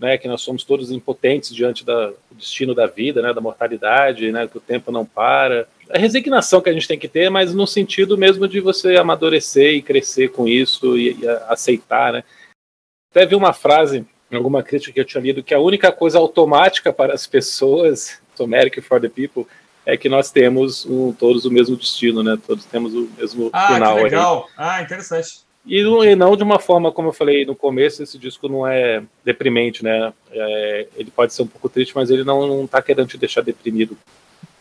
né, que nós somos todos impotentes diante da, do destino da vida, né, da mortalidade, né, que o tempo não para. A resignação que a gente tem que ter, mas no sentido mesmo de você amadurecer e crescer com isso e, e aceitar, né. Até vi uma frase em alguma crítica que eu tinha lido que a única coisa automática para as pessoas, (laughs) America for the People, é que nós temos um, todos o mesmo destino, né? Todos temos o mesmo ah, final. Que legal. Aí. Ah, interessante. E, e, não de uma forma, como eu falei no começo, esse disco não é deprimente, né? É, ele pode ser um pouco triste, mas ele não, não tá querendo te deixar deprimido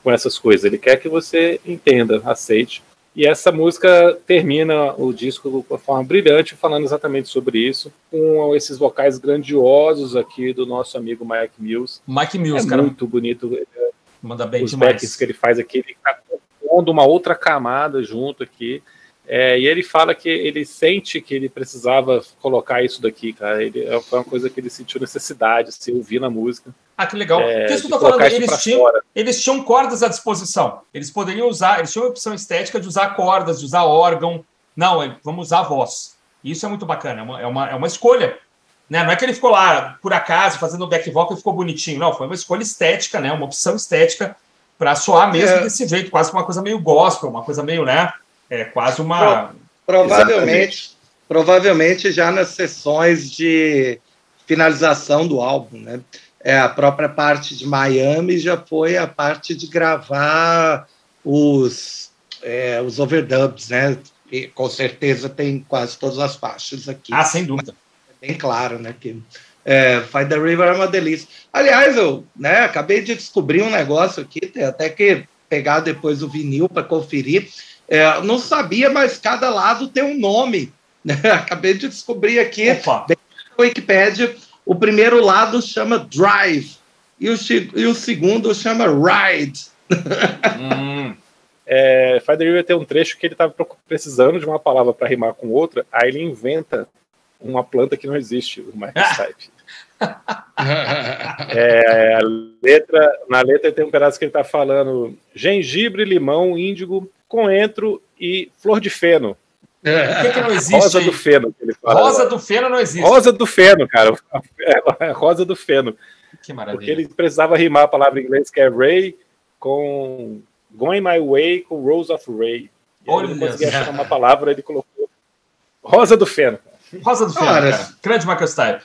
com essas coisas. Ele quer que você entenda, aceite. E essa música termina o disco de uma forma brilhante, falando exatamente sobre isso, com esses vocais grandiosos aqui do nosso amigo Mike Mills. Mike Mills, é cara. Muito bonito. Manda bem Os demais. backs que ele faz aqui, ele tá compondo uma outra camada junto aqui. É, e ele fala que ele sente que ele precisava colocar isso daqui, cara. Ele, é, foi uma coisa que ele sentiu necessidade, se ouvir na música. Ah, que legal. É, que isso que eu tô falando, eles tinham, eles tinham cordas à disposição. Eles poderiam usar, eles tinham a opção estética de usar cordas, de usar órgão. Não, é, vamos usar a voz. Isso é muito bacana, é uma, é uma, é uma escolha. Né? Não é que ele ficou lá, por acaso, fazendo o back vocal e ficou bonitinho. Não, foi uma escolha estética, né? uma opção estética para soar mesmo é. desse jeito, quase uma coisa meio gospel, uma coisa meio, né? É quase uma. Provavelmente, provavelmente já nas sessões de finalização do álbum, né? é, a própria parte de Miami já foi a parte de gravar os, é, os overdubs, né? E, com certeza tem quase todas as faixas aqui. Ah, sem dúvida. É bem claro, né? Que é, Find the River é uma delícia. Aliás, eu né, acabei de descobrir um negócio aqui, tem até que pegar depois o vinil para conferir. É, não sabia, mas cada lado tem um nome. (laughs) Né? Acabei de descobrir aqui, Opa. na Wikipedia, o primeiro lado chama Drive e o, e o segundo chama Ride. Hum. É, River tem um trecho que ele estava precisando de uma palavra para rimar com outra, aí ele inventa uma planta que não existe, o Microtype. (laughs) (laughs) é, a letra, na letra tem um pedaço que ele está falando gengibre, limão, índigo, coentro e flor de feno. O que, que não existe? Rosa aí? do feno. Rosa do feno não existe. Rosa do feno, cara. É, (laughs) rosa do feno. Que maravilha. Porque ele precisava rimar a palavra em inglês que é Ray com Going My Way com Rose of Ray. Olha ele não conseguia achar uma palavra, ele colocou Rosa do Feno. Rosa do Feno, cara. cara. Grande Michael Stipe.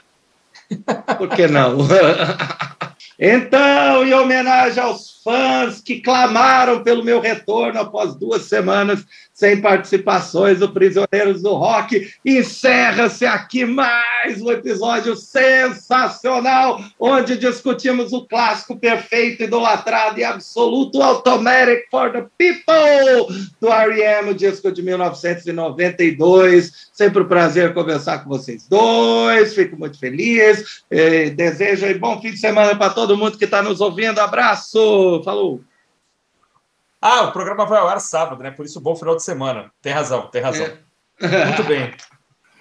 Por que não? (laughs) então, em homenagem aos fãs que clamaram pelo meu retorno após duas semanas sem participações do Prisioneiros do Rock. Encerra-se aqui mais um episódio sensacional, onde discutimos o clássico perfeito, idolatrado e absoluto Automatic for the People do R.E.M., o disco de 1992. Sempre um prazer conversar com vocês dois, fico muito feliz. Desejo um bom fim de semana para todo mundo que está nos ouvindo. Abraço, falou! Ah, o programa vai ao ar sábado, né? Por isso, bom final de semana. Tem razão, tem razão. É. Muito bem.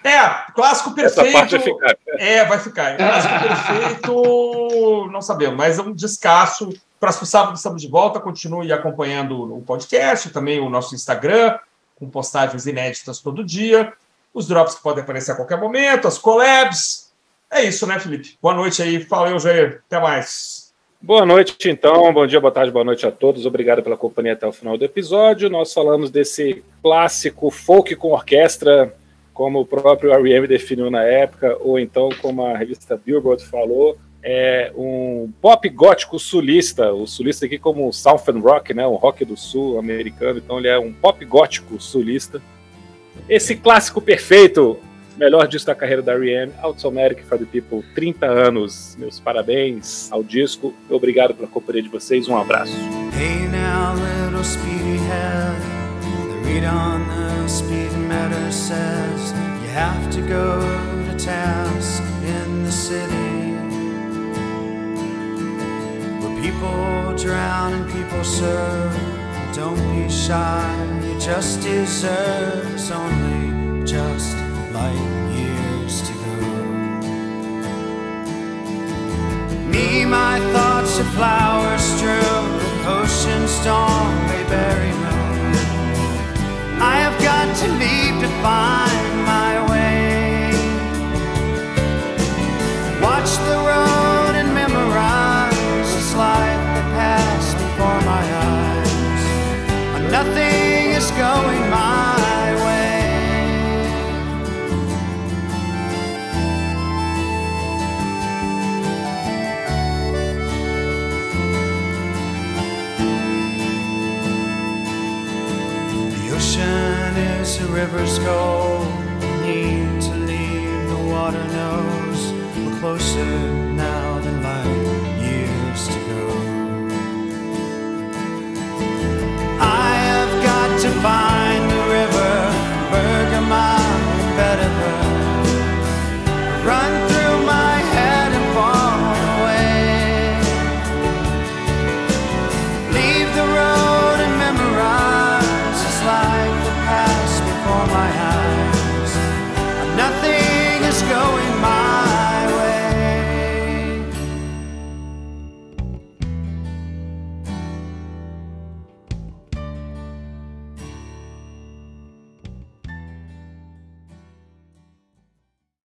É, clássico perfeito. Essa parte vai ficar. É, vai ficar. Clássico perfeito, não sabemos, mas é um descasso. Próximo sábado estamos de volta. Continue acompanhando o podcast, também o nosso Instagram, com postagens inéditas todo dia. Os drops que podem aparecer a qualquer momento, as collabs. É isso, né, Felipe? Boa noite aí. Valeu, Jair. Até mais. Boa noite, então. Bom dia, boa tarde, boa noite a todos. Obrigado pela companhia até o final do episódio. Nós falamos desse clássico folk com orquestra, como o próprio R.E.M. definiu na época, ou então, como a revista Billboard falou, é um pop gótico sulista. O sulista aqui como Southern Rock, né, um rock do sul americano. Então ele é um pop gótico sulista. Esse clássico perfeito melhor disco da carreira da R.E.M., Automatic for the People, 30 anos. Meus parabéns ao disco. Obrigado pela companhia de vocês. Um abraço. Hey now, little speedy head. The read on the speedometer says you have to go to task in the city. Where people drown and people serve. Don't be shy, you just deserve only just light years to go. Me, my thoughts of flowers strewn, ocean storm may bury me. I have got to leave to find rivers go, need to leave. The water knows we're closer now than light years to go. I have got to find.